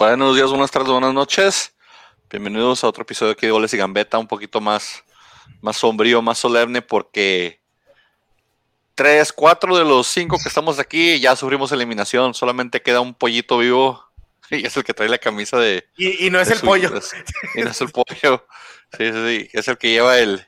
Buenos días, buenas tardes, buenas noches. Bienvenidos a otro episodio aquí de Goles y Gambeta, un poquito más, más sombrío, más solemne, porque tres, cuatro de los cinco que estamos aquí ya sufrimos eliminación. Solamente queda un pollito vivo y es el que trae la camisa de. Y, y no es el su- pollo. Y no es el pollo. Sí, sí, sí. Es el que lleva el,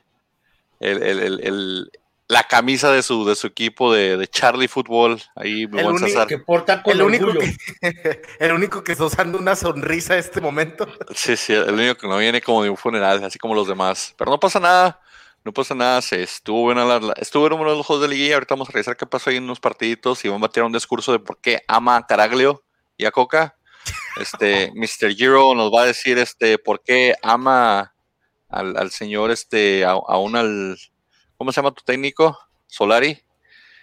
el- el- el- la camisa de su, de su equipo de, de Charlie Football. Ahí, El buen único César. que porta con El único, que, el único que está usando una sonrisa en este momento. Sí, sí, el único que no viene como de un funeral, así como los demás. Pero no pasa nada, no pasa nada. Se estuvo buena la, la- estuvo en uno de los juegos de liguilla. Ahorita vamos a revisar qué pasó ahí en unos partiditos y vamos a tirar un discurso de por qué ama a Caraglio y a Coca. Este, Mr. Giro nos va a decir este por qué ama al, al señor, este, a- aún al, ¿cómo se llama tu técnico? Solari.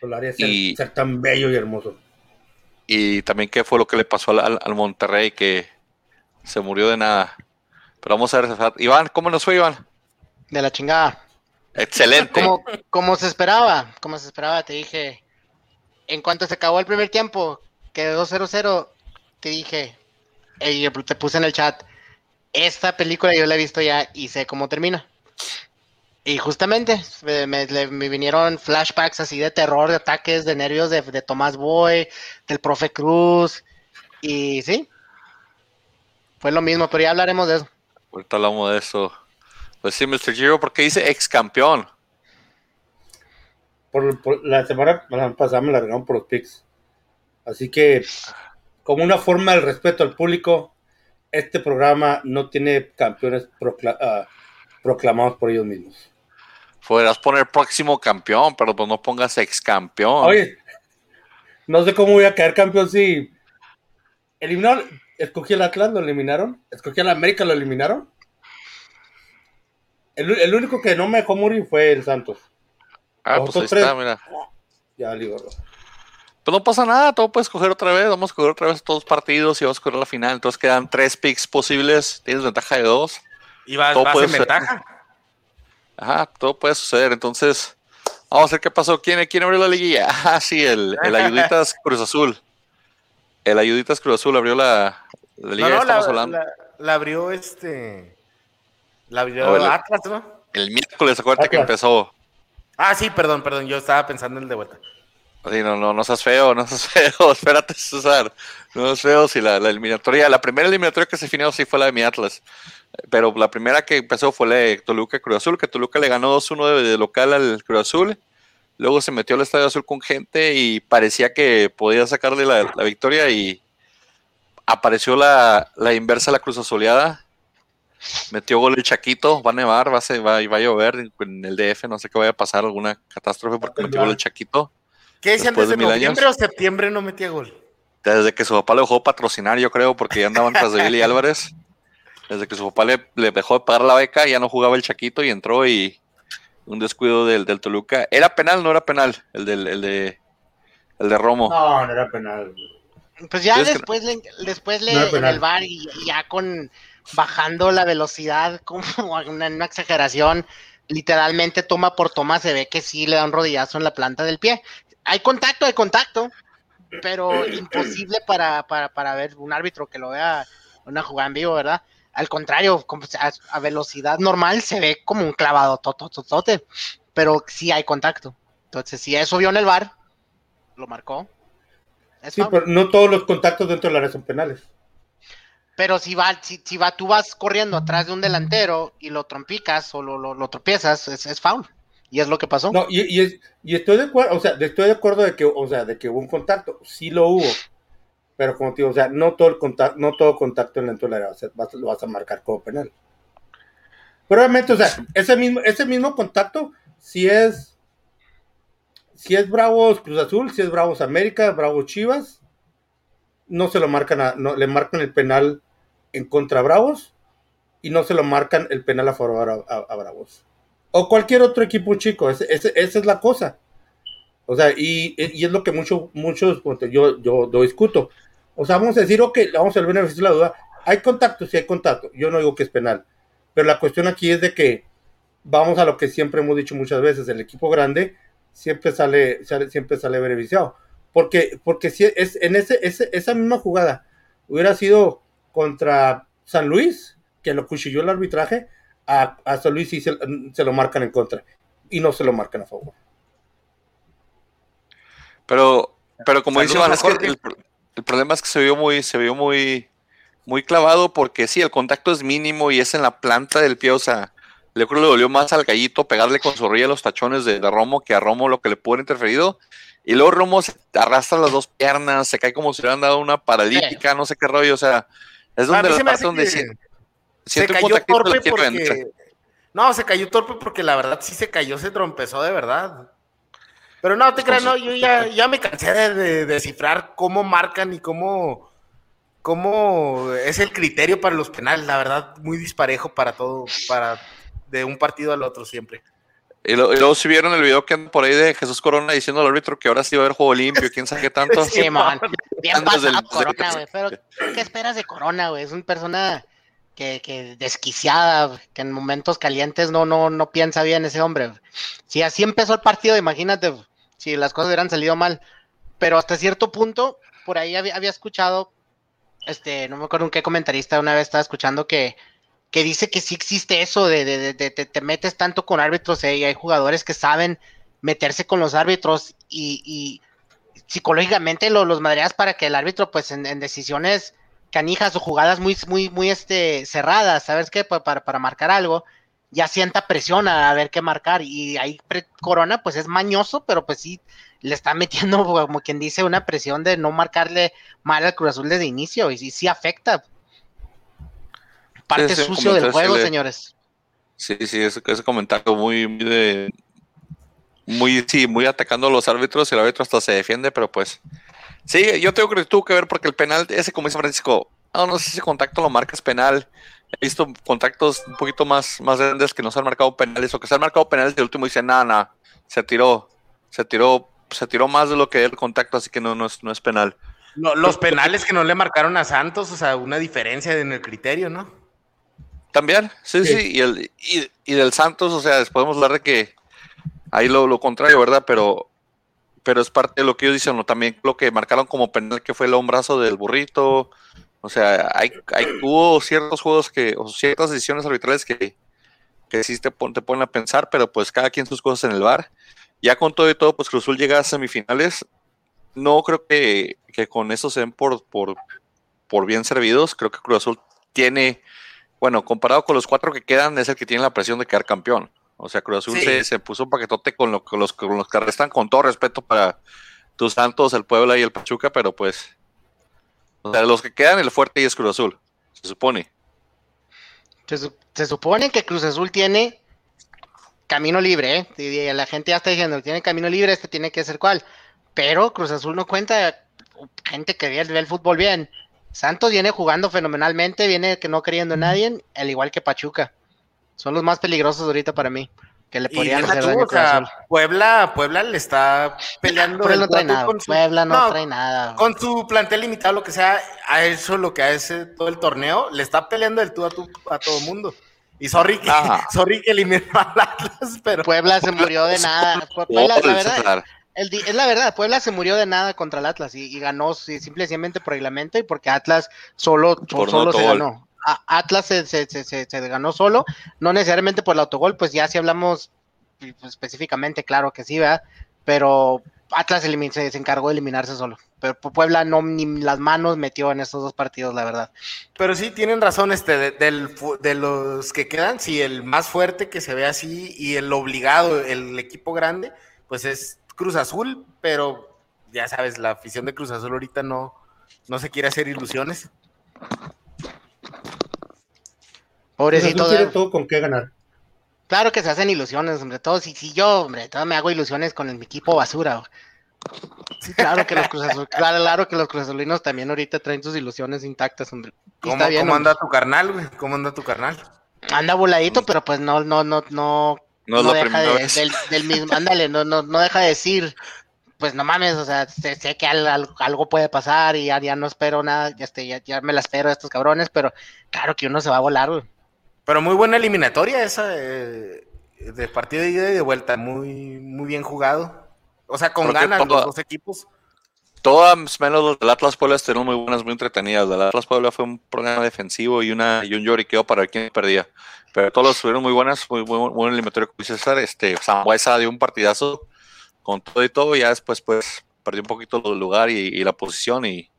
Solari es ser, Y- ser tan bello y hermoso. Y también qué fue lo que le pasó al, al- Monterrey que se murió de nada. Pero vamos a ver, Iván, ¿cómo nos fue, Iván? De la chingada. Excelente. Como, como se esperaba, como se esperaba, te dije. En cuanto se acabó el primer tiempo, quedó 0-0, te dije, y yo te puse en el chat, esta película yo la he visto ya y sé cómo termina. Y justamente me, me- le- me vinieron flashbacks así de terror, de ataques, de nervios de, de Tomás Boy, del profe Cruz, y sí, fue lo mismo, pero ya hablaremos de eso. Ahorita hablamos de eso. Pues sí, Mr. Giro, porque dice ex campeón. Por, por- la semana pasada me largaron por los picks. Así que, como una forma del respeto al público, este programa no tiene campeones procla- ah, proclamados por ellos mismos. Podrás poner próximo campeón, pero pues no pongas ex campeón. Oye, no sé cómo voy a caer campeón si eliminaron, escogí el Atlas, lo eliminaron, escogí el América, lo eliminaron. El, el único que no me dejó morir fue el Santos. ah, los pues ahí tres. está, mira. Ya digo, Pues no pasa nada, todo puedes coger otra vez. Vamos a coger otra vez todos los partidos y vamos a coger la final. Entonces quedan tres picks posibles. Tienes ventaja de dos. Y vas, Todo vas puede en ser. ventaja. Ajá, todo puede suceder. Entonces, vamos a ver qué pasó. ¿Quién, quién abrió la liguilla? Ah, sí, el, el Ayuditas Cruz Azul. El Ayuditas Cruz Azul abrió la, la No, liga. no, estamos la, hablando. la- la abrió este. La abrió No, el- Atlas, ¿no? El miércoles, acuérdate que empezó. Ah, sí, perdón, perdón. Yo estaba pensando en el de vuelta. Sí, no, no, no seas feo, no seas feo, espérate, César. No seas feo, si la, la eliminatoria, la primera eliminatoria que se definió sí fue la de mi Atlas. Pero la primera que empezó fue la de Toluca Cruz Azul, que Toluca le ganó 2-1 de, de local al Cruz Azul. Luego se metió al Estadio Azul con gente y parecía que podía sacarle la, la victoria y apareció la, la inversa la Cruz Azuleada. Metió gol el Chaquito, va a nevar, va a, ser- va, va a llover en el DF, no sé qué vaya a pasar, alguna catástrofe porque metió gol el Chaquito. ¿Qué decían de desde mil noviembre años. o septiembre no metía gol? Desde que su papá le dejó de patrocinar, yo creo, porque ya andaban tras de Billy Álvarez. Desde que su papá le, le dejó de pagar la beca, ya no jugaba el Chaquito y entró y un descuido del, del Toluca. ¿Era penal no era penal? El, del, el, de, el de Romo. No, no era penal. Pues ya después le, después le No en el bar y y ya con bajando la velocidad como una, una exageración, literalmente toma por toma se ve que sí le da un rodillazo en la planta del pie. Hay contacto, hay contacto, pero imposible para, para, para ver un árbitro que lo vea una jugada en vivo, ¿verdad? Al contrario, a, a velocidad normal se ve como un clavado totototote, pero sí hay contacto. Entonces, si eso vio en el bar, lo marcó. Es Sí, pero no todos los contactos dentro del área son penales. Pero si va, si, si va, tú vas corriendo atrás de un delantero y lo trompicas o lo, lo, lo tropiezas, es, es foul. Y es lo que pasó. No, y, y, es- y estoy de acuerdo, o sea, de- estoy de acuerdo de que, o sea, de que hubo un contacto, sí lo hubo, pero como te digo, o sea, no todo el contacto, no todo contacto en del área o sea, lo vas a marcar como penal. Pero obviamente, o sea, ese mismo, ese mismo contacto, si es, si es Bravos Cruz Azul, si es Bravos América, Bravos Chivas, no se lo marcan no, le marcan el penal en contra Bravos y no se lo marcan el penal a favor a, Bravos. O cualquier otro equipo chico, ese- ese- esa es la cosa. O sea, y, y es lo que mucho, muchos, yo, yo lo discuto. O sea, vamos a decir, ok, vamos a ver beneficio de la duda. Hay contacto, sí hay contacto. Yo no digo que es penal. Pero la cuestión aquí es de que vamos a lo que siempre hemos dicho muchas veces, el equipo grande siempre sale, sale- siempre sale beneficiado. Porque, porque si es en ese, ese- esa misma jugada hubiera sido contra San Luis, que lo cuchilló el arbitraje, a, a San Luis sí se, se lo marcan en contra y no se lo marcan a favor. Pero, pero como dice Saludos a es que el, el problema es que se vio muy, se vio muy, muy clavado porque sí, el contacto es mínimo y es en la planta del pie, o sea, le creo que le dolió más al gallito pegarle con su rodilla a los tachones de, de Romo que a Romo lo que le pudo haber interferido. Y luego Romo se arrastra las dos piernas, se cae como si le hubieran dado una paralítica, no sé qué rollo, o sea, es donde la parte donde que si- se cayó torpe porque... No, se cayó torpe porque la verdad sí se cayó, se trompezó de verdad. Pero no, te creas, no, yo ya, ya me cansé de, de descifrar cómo marcan y cómo, cómo es el criterio para los penales. La verdad, muy disparejo para todo, para de un partido al otro siempre. Y, lo- y luego si vieron el video que anda por ahí de Jesús Corona diciendo al árbitro que ahora sí va a haber juego limpio, quién sabe qué tanto. Sí, Sí, man. Bien del- pasado Corona, güey. Pero, ¿qué esperas de Corona, güey? Es una persona que, que desquiciada, que en momentos calientes no, no, no piensa bien ese hombre. Si así empezó el partido, imagínate si las cosas hubieran salido mal. Pero hasta cierto punto, por ahí había, había escuchado, este, no me acuerdo en qué comentarista una vez estaba escuchando que, que dice que sí existe eso de, de, de- de- te metes tanto con árbitros eh, y hay jugadores que saben meterse con los árbitros y, y psicológicamente lo- los madreas para que el árbitro pues en, en decisiones canijas o jugadas muy muy muy este cerradas, ¿sabes qué? Pa- para, para marcar algo, ya sienta presión a, ver qué marcar y ahí Corona pues es mañoso, pero pues sí le está metiendo como quien dice una presión de no marcarle mal al Cruz Azul desde inicio y sí, sí afecta. Parte sucio del juego, le- señores. Sí, sí, ese, ese comentario muy, muy de. Muy, sí, muy atacando a los árbitros y el árbitro hasta se defiende, pero pues. Sí, yo tengo que tuvo que ver porque el penal, ese como dice Francisco, no, no sé si ese contacto lo marcas penal. He visto contactos un poquito más, más grandes que no se han marcado penales o que se han marcado penales y el último dice, nada, nada, se tiró, se tiró, se tiró más de lo que el contacto, así que no, no es, no es penal. Lo- los penales que no le marcaron a Santos, o sea, una diferencia en el criterio, ¿no? También, sí, sí, Sí. y, el, y, y del Santos, o sea, podemos hablar de que ahí lo, lo contrario, ¿verdad? Pero, pero es parte de lo que ellos dicen, ¿no? también lo que marcaron como penal que fue el hombrazo del burrito, o sea, hay, hay, hubo ciertos juegos que, o ciertas decisiones arbitrales que, que sí te, pon- te ponen a pensar, pero pues cada quien sus cosas en el bar. Ya con todo y todo, pues Cruz Azul llega a semifinales. No creo que, que con eso se den por, por, por bien servidos. Creo que Cruz Azul tiene, bueno, comparado con los cuatro que quedan, es el que tiene la presión de quedar campeón. O sea, Cruz Azul Sí. se, se puso un paquetote con, lo- con los, con los que restan, con todo respeto para tus Santos, el Puebla y el Pachuca, pero pues, o sea, los que quedan, el fuerte y es Cruz Azul, se supone. Se, su- se supone que Cruz Azul tiene camino libre, ¿eh? Y- la gente ya está diciendo, tiene camino libre, este tiene que ser cual. Pero Cruz Azul no cuenta gente que ve, ve el fútbol bien. Santos viene jugando fenomenalmente, viene que no creyendo en nadie, al igual que Pachuca. Son los más peligrosos ahorita para mí, que le deja hacer tú, o sea. Puebla, Puebla le está peleando. Puebla no trae nada, con su- Puebla no, No, trae nada. Con su plantel limitado, lo que sea, a eso lo que hace todo el torneo, le está peleando el tú a tú a todo el mundo. Y sorry que, Ajá. sorry que eliminó al Atlas, pero Puebla se murió de nada. Puebla, la verdad. El es la verdad, Puebla se murió de nada contra el Atlas y, y ganó sí, simple y sencillamente por reglamento y porque Atlas solo, Por solo no se ganó. Atlas se, ganó solo, no necesariamente por el autogol, pues ya si hablamos pues, específicamente, claro que sí, ¿verdad? Pero Atlas se, encargó de eliminarse solo. Pero Puebla no ni las manos metió en estos dos partidos, la verdad. Pero sí tienen razón, este, de, del de los que quedan, sí, el más fuerte que se ve así y el obligado, el equipo grande, pues es Cruz Azul, pero ya sabes, la afición de Cruz Azul ahorita no, no se quiere hacer ilusiones. Pobrecito. Tiene todo con qué ganar. Claro que se hacen ilusiones, hombre. Todo, si, si yo, hombre, todo me hago ilusiones con el, mi equipo basura. güey. Sí, claro que los Cruz Azul, claro, que los también ahorita traen sus ilusiones intactas, hombre. ¿Cómo, está bien, cómo hombre. anda tu carnal, güey? ¿Cómo anda tu carnal? Anda voladito, pero pues no, no, no, no, No deja de, del, del mismo, ándale, no, no, no deja de decir, pues no mames, o sea, sé, sé que al- al- algo puede pasar y ya, ya no espero nada, ya, este, ya, ya me la espero de estos cabrones, pero claro que uno se va a volar, güey. Pero muy buena eliminatoria esa eh, de partido de ida y de vuelta, muy, muy bien jugado. O sea, con ganas todo- los dos equipos. Todas menos los del Atlas Puebla estuvieron muy buenas, muy entretenidas. El Atlas Puebla fue un programa defensivo y una y un lloriqueo para ver quién perdía. Pero todos los estuvieron muy buenas, muy, muy, buen eliminatorio con César. Este, Zambuesa dio un partidazo con todo y todo, y ya después pues perdió un poquito el lugar y, y la posición y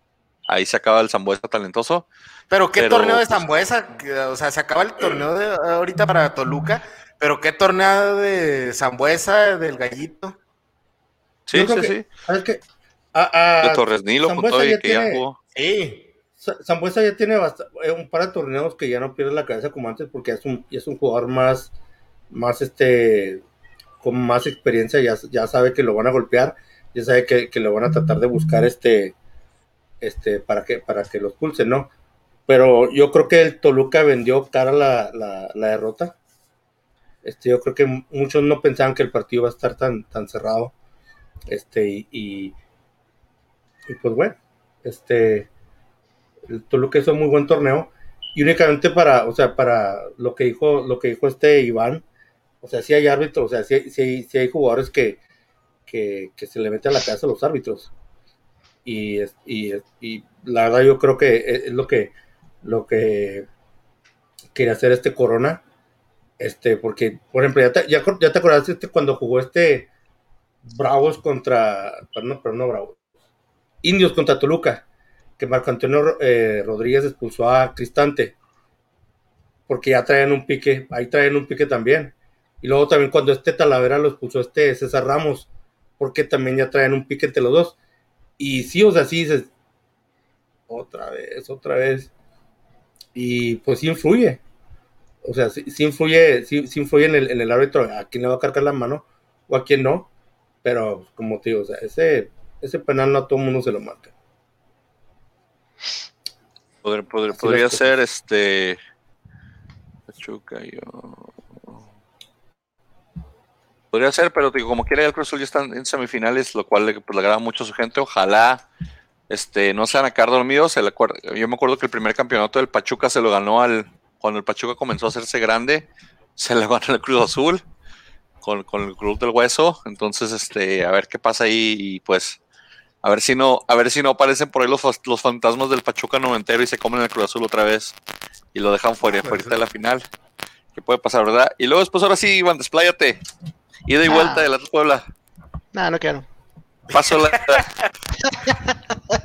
ahí se acaba el Zambuesa talentoso. Pero qué torneo de Zambuesa, o sea, se acaba el torneo de ahorita para Toluca, pero qué torneo de Zambuesa, del Gallito. Sí, sí, sí. ¿Sabes qué? A, a, de Torres Nilo, Zambuesa ya, que tiene, ya jugó. Sí. Zambuesa ya tiene eh, un par de torneos que ya no pierde la cabeza como antes porque es un, es un jugador más, más este, con más experiencia, ya, ya sabe que lo van a golpear, ya sabe que, que lo van a tratar de buscar este, este, para que, para que los pulsen, ¿no? Pero yo creo que el Toluca vendió cara la, la, la derrota. Este, yo creo que muchos no pensaban que el partido iba a estar tan, tan cerrado. Este, y, y, pues bueno, este, el Toluca hizo un muy buen torneo. Y únicamente para, o sea, para lo que dijo, lo que dijo este Iván, o sea, si hay árbitros, o sea, si hay, hay jugadores que, que, que, se le meten a la cabeza a los árbitros. Y, y, y, la verdad yo creo que es lo que lo que quiere hacer este Corona. Este, porque, por ejemplo, ya te, acordaste este, cuando jugó este Bravos contra, perdón, pero no Bravos, Indios contra Toluca, que Marco Antonio eh, Rodríguez expulsó a Cristante, porque ya traen un pique, ahí traen un pique también. Y luego también cuando este Talavera lo expulsó este César Ramos, porque también ya traen un pique entre los dos. Y sí, o sea, sí dices, otra vez, otra vez. Y pues sí influye. O sea, sí, influye, sí, influye en el, en el, árbitro a quién le va a cargar la mano o a quién no. Pero como te digo, o sea, ese, ese penal no a todo el mundo se lo marca. podría ser este. Pachuca, yo. Podría ser, pero como quiera el Cruz Azul ya están en semifinales, lo cual le, pues, agrada mucho a su gente. Ojalá este, no sean a quedar dormidos. yo me acuerdo que el primer campeonato del Pachuca se lo ganó al. Cuando el Pachuca comenzó a hacerse grande, se le ganó el Cruz Azul con, con, el Club del Hueso. Entonces, este, a ver qué pasa ahí y pues. A ver si no, a ver si no aparecen por ahí los, los fantasmas del Pachuca noventero y se comen el Cruz Azul otra vez y lo dejan fuera, fuera de la final. ¿Qué puede pasar, verdad? Y luego después ahora sí, Iván, despláyate. Ida y vuelta de la Puebla. No, no quiero. Paso la.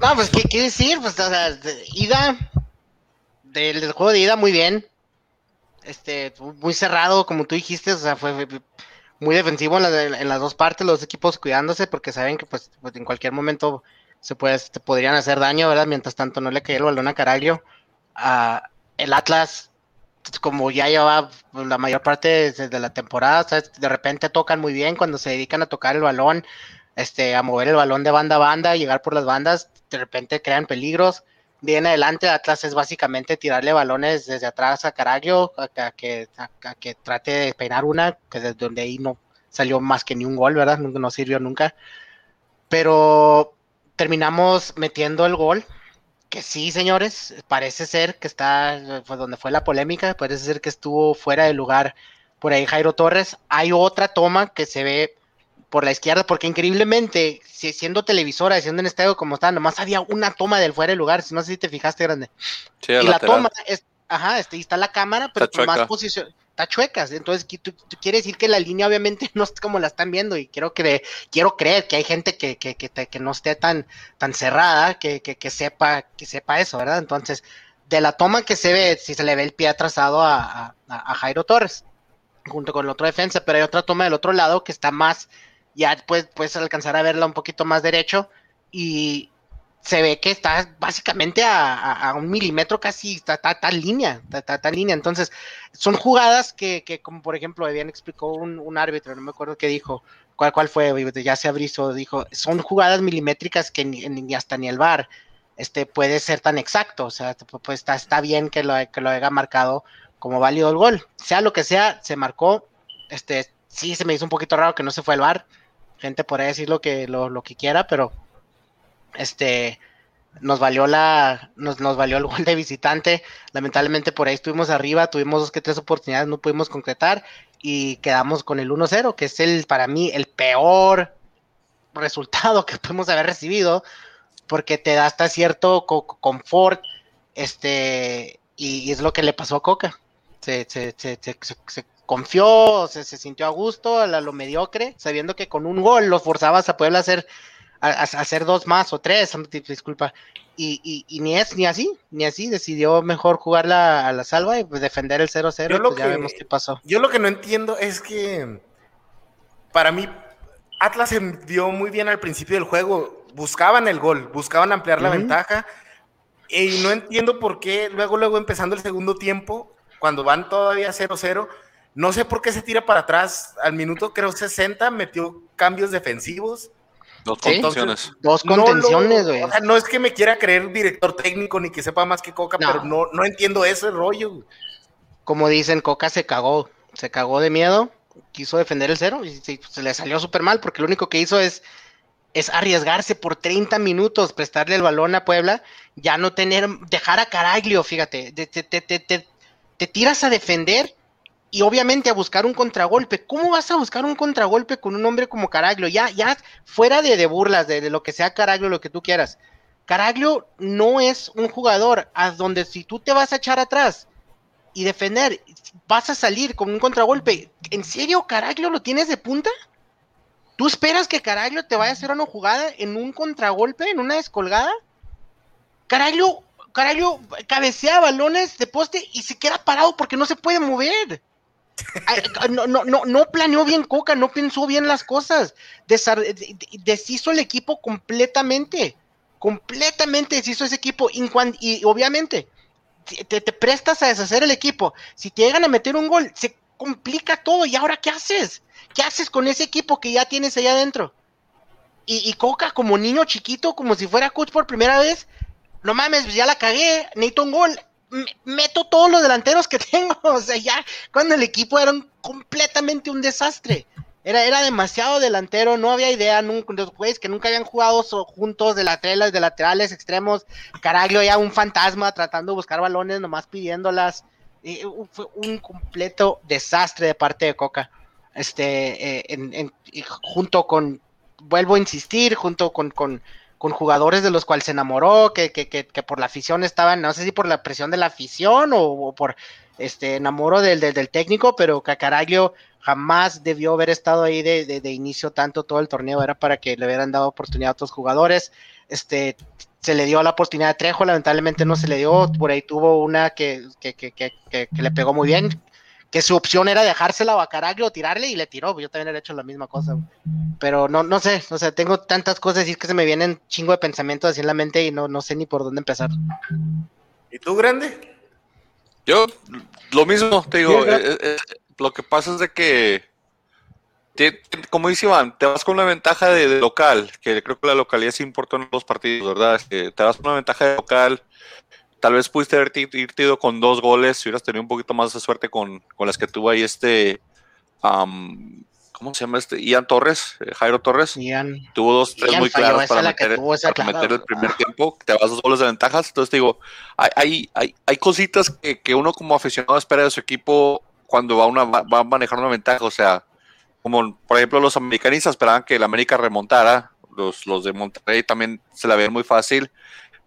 no, pues, ¿qué quiere decir? Pues, o sea, ida. Del, juego de ida, muy bien. Este, muy cerrado, como tú dijiste, o sea, fue muy defensivo en, las dos partes, los equipos cuidándose, porque saben que, pues, pues, en cualquier momento se puede, podrían hacer daño, ¿verdad? Mientras tanto, no le caía el balón a Caraglio. Uh, el Atlas como ya lleva la mayor parte desde la temporada, de repente tocan muy bien cuando se dedican a tocar el balón, este, a mover el balón de banda a banda, llegar por las bandas, de repente crean peligros. Bien adelante, Atlas es básicamente tirarle balones desde atrás a Caraglio, a, que, a, que trate de peinar una, que desde donde ahí no salió más que ni un gol, ¿verdad? No, no sirvió nunca. Pero terminamos metiendo el gol que sí, señores, parece ser que está, fue donde fue la polémica, parece ser que estuvo fuera de lugar por ahí Jairo Torres. Hay otra toma que se ve por la izquierda, porque increíblemente, siendo televisora, siendo en estadio como está, nomás había una toma del fuera de lugar, si no sé si te fijaste grande. y la toma es, ajá, este, está la cámara, pero con más posición, está chuecas. Entonces, tú, quiere decir que la línea obviamente no es como la están viendo y quiero, creer, quiero creer que hay gente que, que, que, que no esté tan, tan cerrada, que, sepa, que sepa eso, ¿verdad? Entonces, de la toma que se ve, si se le ve el pie atrasado a, a, Jairo Torres, junto con el otro defensa, pero hay otra toma del otro lado que está más, ya puedes, puedes alcanzar a verla un poquito más derecho y, se ve que está básicamente a, un milímetro casi, está, en línea, está, en línea. Entonces, son jugadas que, que como por ejemplo, bien explicó un, árbitro, no me acuerdo qué dijo, cuál, cuál fue, ya se abrió, dijo, son jugadas milimétricas que ni, hasta ni el VAR este, puede ser tan exacto. O sea, pues está, está bien que lo, que lo haya marcado como válido el gol. Sea lo que sea, se marcó. Este, sí se me hizo un poquito raro que no se fue el VAR. Gente podría decir lo que, lo, lo que quiera, pero este, nos valió la, nos, nos valió el gol de visitante. Lamentablemente por ahí estuvimos arriba, tuvimos dos que tres oportunidades, no pudimos concretar y quedamos con el 1-0, que es el, para mí, el peor resultado que podemos haber recibido, porque te da hasta cierto confort, este, y, es lo que le pasó a Coca. Se, se, se, se confió, se, sintió a gusto a, lo mediocre, sabiendo que con un gol lo forzabas a poder hacer, a, hacer dos más o tres, disculpa. Y, y, ni es ni así, ni así, decidió mejor jugar a la salva y pues, defender el 0-0. Pues ya vemos qué pasó. Yo lo que no entiendo es que para mí Atlas se dio muy bien al principio del juego. Buscaban el gol, buscaban ampliar la ventaja. Y no entiendo por qué luego, luego empezando el segundo tiempo, cuando van todavía 0-0, no sé por qué se tira para atrás. Al minuto, creo, 60, metió cambios defensivos. Dos contenciones. Dos contenciones, güey. No, o sea, no es que me quiera creer director técnico ni que sepa más que Coca, pero no, no entiendo ese rollo. Como dicen, Coca se cagó. Se cagó de miedo. Quiso defender el cero y se, le salió súper mal porque lo único que hizo es, es arriesgarse por 30 minutos, prestarle el balón a Puebla, ya no tener, dejar a Caraglio, fíjate, te, te, te, te tiras a defender y obviamente a buscar un contragolpe. ¿Cómo vas a buscar un contragolpe con un hombre como Caraglio? Ya, ya fuera de, burlas, de, lo que sea Caraglio, lo que tú quieras. Caraglio no es un jugador a donde si tú te vas a echar atrás y defender, vas a salir con un contragolpe. ¿En serio Caraglio lo tienes de punta? ¿Tú esperas que Caraglio te vaya a hacer una jugada en un contragolpe, en una descolgada? Caraglio, Caraglio cabecea balones de poste y se queda parado porque no se puede mover no, no, no, no planeó bien Coca, no pensó bien las cosas. deshizo el equipo completamente. Completamente deshizo ese equipo. Y, obviamente, te, te, prestas a deshacer el equipo. Si te llegan a meter un gol, se complica todo. ¿Y ahora qué haces? ¿Qué haces con ese equipo que ya tienes allá adentro? Y, y Coca, como niño chiquito, como si fuera coach por primera vez, no mames, ya la cagué, necesito un gol meto todos los delanteros que tengo. O sea, ya cuando el equipo era completamente un desastre. Era, era demasiado delantero, no había idea, nunca, los güeyes que nunca habían jugado juntos de laterales, de laterales, extremos. Caraglio ya un fantasma tratando de buscar balones, nomás pidiéndolas. Fue un completo desastre de parte de Coca. Este, eh, junto con, vuelvo a insistir, junto con con jugadores de los cuales se enamoró, que, que, que, que, por la afición estaban, no sé si por la presión de la afición o, por este enamoro del, del, técnico, pero Cacaraglio jamás debió haber estado ahí de, de, inicio tanto todo el torneo, era para que le hubieran dado oportunidad a otros jugadores. Este se le dio la oportunidad a Trejo, lamentablemente no se le dio, por ahí tuvo una que, que, que, que le pegó muy bien, que su opción era dejársela a Caraglio o tirarle y le tiró, yo también he hecho la misma cosa, pero no, no sé, o sea, tengo tantas cosas decir que se me vienen chingo de pensamientos así en la mente y no, no sé ni por dónde empezar. ¿Y tú, grande? Yo, lo mismo, te digo, eh, eh, eh, lo que pasa es de que, como dice Iván, te vas con una ventaja de, local, que creo que la localidad sí importa en los partidos, ¿verdad? te vas con una ventaja de local, tal vez pudiste haber ido con dos goles si hubieras tenido un poquito más de suerte con, las que tuvo ahí este. ¿Cómo se llama este? Ian Torres, eh, Jairo Torres. tuvo dos, tres muy claras para, meter, el primer tiempo. Te vas dos goles de ventajas. Entonces te digo, hay, hay, hay cositas que, uno como aficionado espera de su equipo cuando va, una, va a manejar una ventaja. O sea, como por ejemplo los americanistas esperaban que el América remontara. Los, los de Monterrey también se la ven muy fácil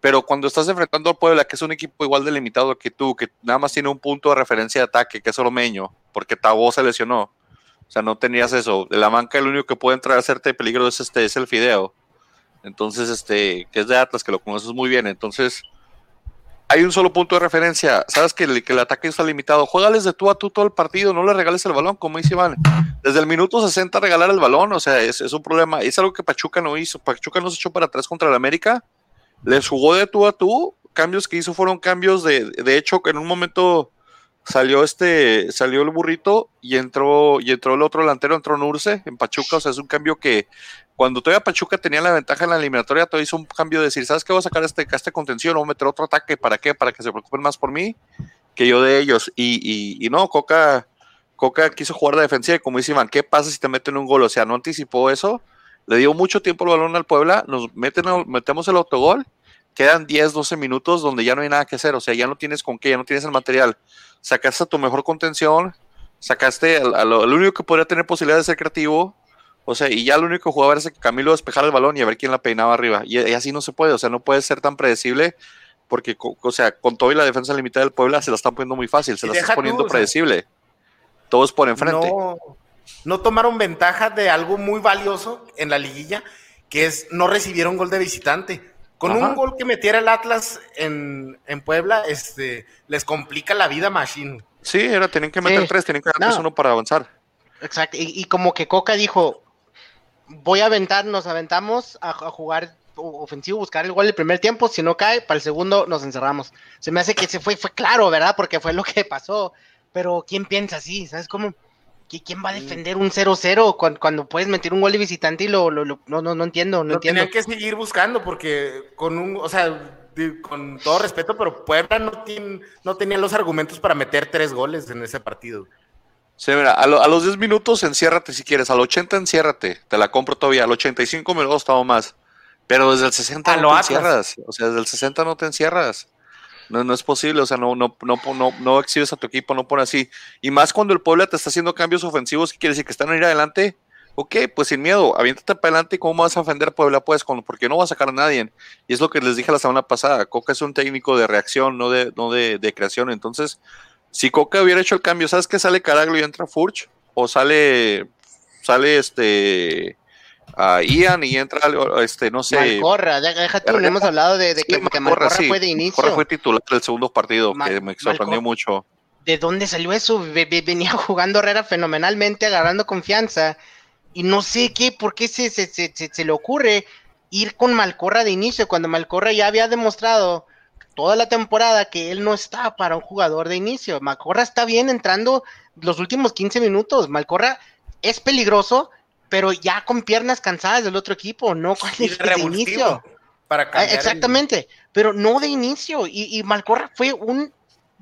pero cuando estás enfrentando al Puebla, que es un equipo igual delimitado que tú, que nada más tiene un punto de referencia de ataque, que es Oromeño, porque Tabo se lesionó. O sea, no tenías eso. De la banca el único que puede entrar a hacerte peligro es este, es el Fideo. Entonces, este, que es de Atlas, que lo conoces muy bien. Entonces, hay un solo punto de referencia. Sabes que el, que el ataque está limitado. Juégales de tú a tú todo el partido, no le regales el balón, como dice Iván. Desde el minuto 60 regalar el balón, o sea, es, es un problema. Es algo que Pachuca no hizo. Pachuca no se echó para atrás contra el América les jugó de tú a tú. Cambios que hizo fueron cambios de, de hecho, que en un momento salió este, salió el burrito y entró, y entró el otro delantero, entró Nurse en Pachuca. O sea, es un cambio que cuando todavía Pachuca tenía la ventaja en la eliminatoria, todo hizo un cambio de decir, ¿sabes qué? Voy a sacar este, este contención, voy a meter otro ataque, ¿para qué? Para que se preocupen más por mí que yo de ellos. Y, y, y no, Coca, Coca quiso jugar de defensiva y como dice Iván, ¿qué pasa si te meten un gol? O sea, no anticipó eso le dio mucho tiempo el balón al Puebla, nos meten, metemos el autogol, quedan 10, 12 minutos donde ya no hay nada que hacer, o sea, ya no tienes con qué, ya no tienes el material. Sacaste a tu mejor contención, sacaste al, único que podría tener posibilidad de ser creativo, O sea, y ya lo único que jugaba era que Camilo despejara el balón y a ver quién la peinaba arriba. Y, y, así no se puede, o sea, no puede ser tan predecible porque, o sea, con todo y la defensa limitada del Puebla se la están poniendo muy fácil, se la están poniendo tú, predecible. O sea, Todos por enfrente. No, no tomaron ventaja de algo muy valioso en la liguilla, que es no recibieron gol de visitante. Con Ajá. un gol que metiera el Atlas en, en, Puebla, este, les complica la vida Machine. Sí, era, tienen que meter sí. tres, tienen que dar no. uno para avanzar. Exacto, y, y, como que Coca dijo, voy a aventar, nos aventamos a, a, jugar ofensivo, buscar el gol el primer tiempo, si no cae, para el segundo nos encerramos. Se me hace que se fue, fue claro, ¿verdad? Porque fue lo que pasó, pero ¿quién piensa así? ¿Sabes cómo? ¿Quién va a defender un 0-0 cuando, cuando, puedes meter un gol de visitante y lo, lo, lo no, no, no entiendo, no lo entiendo. Tenían que seguir buscando porque con un, o sea, de, con todo respeto, pero Puebla no, tiene, no tenía los argumentos para meter tres goles en ese partido. Sí, mira, a, lo, a, los 10 minutos enciérrate si quieres, al 80 enciérrate, te la compro todavía, al 85 me lo he gustado más, pero desde el 60 a no lo te encierras, o sea, desde el 60 no te encierras. No, no es posible, o sea, no, no, no, no, no exhibes a tu equipo, no pone así. Y más cuando el Puebla te está haciendo cambios ofensivos, ¿qué quiere decir? Que están a ir adelante. Ok, pues sin miedo, aviéntate para adelante. ¿Cómo vas a ofender Puebla? Pues, porque no va a sacar a nadie. Y es lo que les dije la semana pasada. Coca es un técnico de reacción, no de, no de, creación. Entonces, si Coca hubiera hecho el cambio, ¿sabes qué? Sale Caraglio y entra Furch, o sale, sale este a Ian y entra este no sé Malcorra, déjate, no hemos hablado de, de que, sí, que Malcorra sí. fue de inicio Malcorra fue titular del segundo partido Mal, que me sorprendió Malcorra. mucho ¿de dónde salió eso? venía jugando Herrera fenomenalmente agarrando confianza y no sé qué, por qué se, se, se, se le ocurre ir con Malcorra de inicio cuando Malcorra ya había demostrado toda la temporada que él no está para un jugador de inicio. Malcorra está bien entrando los últimos 15 minutos. Malcorra es peligroso, pero ya con piernas cansadas del otro equipo, no con el de inicio. Para ah, Exactamente, el... pero no de inicio. Y, y, Malcorra fue un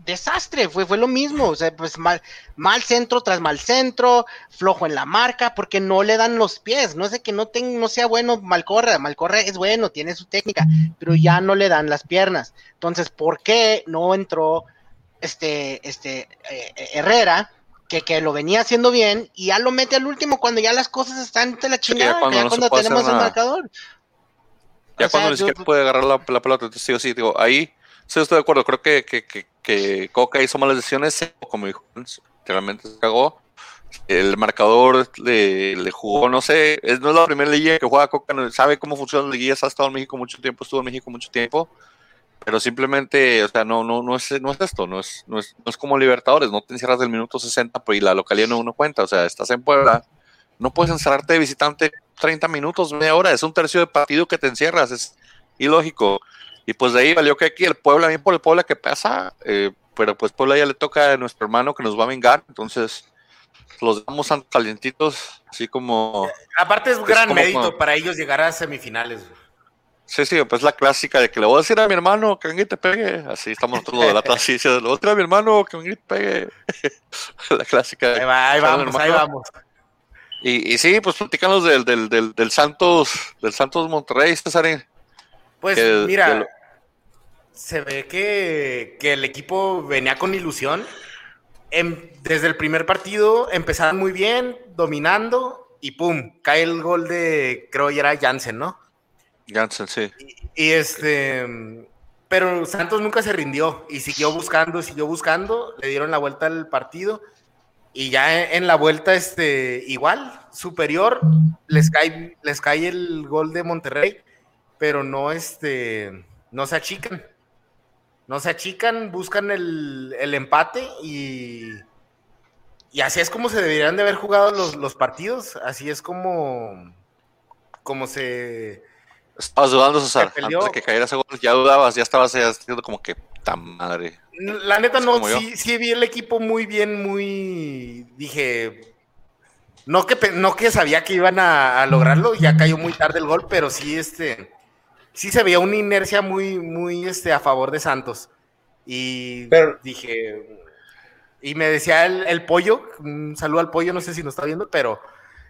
desastre, fue, fue lo mismo. O sea, pues mal, mal centro tras mal centro, flojo en la marca, porque no le dan los pies. No sé que no, ten, no sea bueno Malcorra. Malcorra es bueno, tiene su técnica, pero ya no le dan las piernas. Entonces, ¿por qué no entró este, este eh, Herrera? Que, que, lo venía haciendo bien y ya lo mete al último cuando ya las cosas están de la chingada, sí, cuando, ya no cuando tenemos el marcador. Ya o cuando sea, ni siquiera puede agarrar la, la pelota, sí o sí, digo, ahí sí estoy de acuerdo, creo que, que, que, que Coca hizo malas decisiones, como dijo, realmente se cagó. El marcador le, le, jugó, no sé, es, no es la primera liga que juega Coca, no, sabe cómo funcionan las liguillas, ha estado en México mucho tiempo, estuvo en México mucho tiempo, pero simplemente, o sea, no, no, no, es, no es esto, no es, no, es, no es como Libertadores, no te encierras del minuto 60 pues, y la localidad no uno cuenta, o sea, estás en Puebla, no puedes encerrarte de visitante 30 minutos, media hora, es un tercio de partido que te encierras, es ilógico. Y pues de ahí valió que aquí el Puebla, bien por el Puebla que pasa, eh, pero pues Puebla ya le toca a nuestro hermano que nos va a vengar, entonces los damos tan calientitos, así como... Aparte es un gran mérito como, para ellos llegar a semifinales. Sí, sí, pues la clásica de que le voy a decir a mi hermano que venga y te pegue. Así estamos todos de la transicia. Le voy a decir a mi hermano que venga y te pegue. la clásica. Ahí, va, ahí vamos, ahí vamos. Y, y, sí, pues platicanos del, del, del, del, Santos, del Santos Monterrey, César. Pues que, mira, que lo... se ve que, que, el equipo venía con ilusión. En, desde el primer partido empezaron muy bien, dominando, y pum, cae el gol de, creo que era Jansen, ¿no? Sí. Y, este, pero Santos nunca se rindió y siguió buscando, siguió buscando, le dieron la vuelta al partido y ya en la vuelta, este, igual, superior, les cae, les cae el gol de Monterrey, pero no, este, no se achican. No se achican, buscan el, el empate y, y así es como se deberían de haber jugado los, los partidos, así es como, como se Estabas dudando, César. Antes de que cayera gol, ya dudabas, ya estabas haciendo como que tan madre. La neta, no, sí, sí, vi el equipo muy bien, muy. Dije. No que, no que sabía que iban a, a, lograrlo, ya cayó muy tarde el gol, pero sí, este. Sí se veía una inercia muy, muy este, a favor de Santos. Y pero, dije. Y me decía el, el pollo, un saludo al pollo, no sé si nos está viendo, pero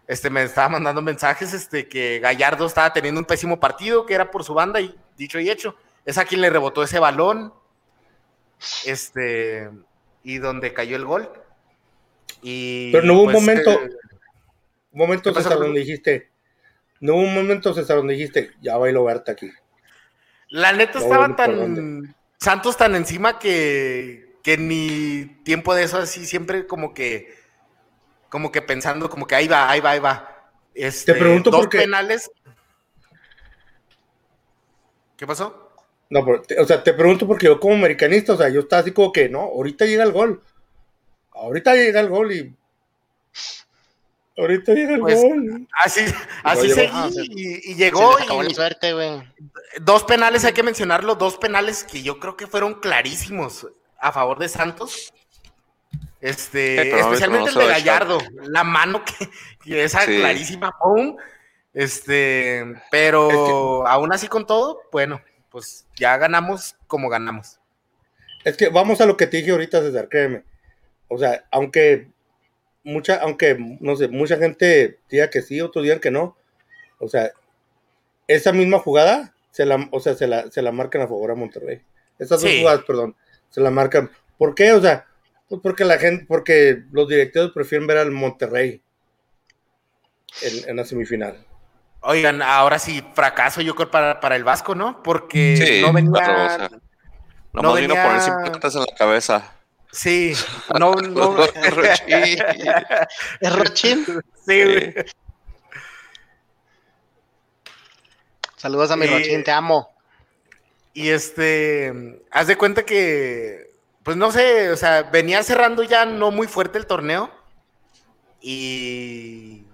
este, me estaba mandando mensajes este, que Gallardo estaba teniendo un pésimo partido, que era por su banda, y dicho y hecho, es a quien le rebotó ese balón, este, y donde cayó el gol. Y, Pero no hubo pues, un momento, eh, momento, ¿Qué pasa, César, donde dijiste, no hubo un momento, César, donde dijiste, ya bailo Berta aquí. La neta No, estaba tan. Santos tan encima que, que ni tiempo de eso así, siempre como que. Como que pensando, como que ahí va, ahí va, ahí va. Este, Te pregunto dos por qué- penales. ¿Qué pasó? No, pero, o sea, te pregunto porque yo como americanista, o sea, yo estaba así como que, no, ahorita llega el gol. Ahorita llega el gol y... Ahorita llega el Pues, gol. Así, así llegó. seguí Ah, y, llegó. acabó y- la suerte, güey. dos penales, hay que mencionarlo, dos penales que yo creo que fueron clarísimos a favor de Santos. Este, no especialmente el de Gallardo, la mano que, que esa Sí. clarísima, ¡pum! Este, pero aún así con todo, bueno, pues ya ganamos como ganamos. Es que vamos a lo que te dije ahorita, César, créeme. O sea, aunque mucha, aunque, no sé, mucha gente diga que sí, otros digan que no. O sea, esa misma jugada, se la, o sea, se la, se la marcan a favor a Monterrey. Esas dos jugadas, perdón, se la marcan. ¿Por qué? O sea, pues porque la gente, porque los directivos prefieren ver al Monterrey en, en la semifinal. Oigan, ahora sí, fracaso yo creo para, para el Vasco, ¿no? Porque Sí, no venía... claro, o sea, Nomás no vino a venía- ponerse en la cabeza. Sí, no, no... Rochi. ¿Es Rochín? sí, güey. Saludos a mi Eh, Rochín, te amo. Y este, haz de cuenta que, pues no sé, o sea, venía cerrando ya no muy fuerte el torneo. Y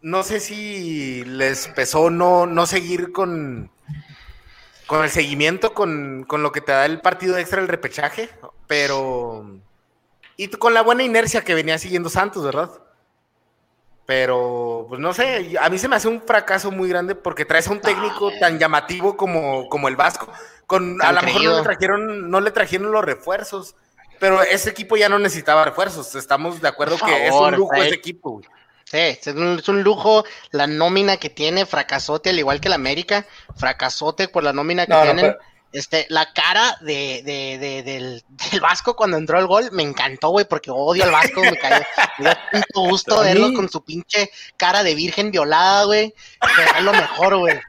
no sé si les pesó no, no seguir con, con el seguimiento, con, con lo que te da el partido extra, el repechaje, pero... Y con la buena inercia que venía siguiendo Santos, ¿verdad? Pero, pues no sé, a mí se me hace un fracaso muy grande porque traes a un técnico tan llamativo como, como el Vasco. Con, a lo mejor no le, trajeron, no le trajeron los refuerzos, pero ese equipo ya no necesitaba refuerzos. Estamos de acuerdo que es un lujo ese equipo. güey. Sí, es un, es un lujo la nómina que tiene, fracasote, al igual que la América, fracasote por la nómina que No, no, tienen. pero- Este, la cara de, de, de- del, del Vasco cuando entró el gol me encantó, güey, porque odio al Vasco, me cayó. Me dio tanto gusto verlo con su pinche cara de virgen violada, güey. Es lo mejor, güey.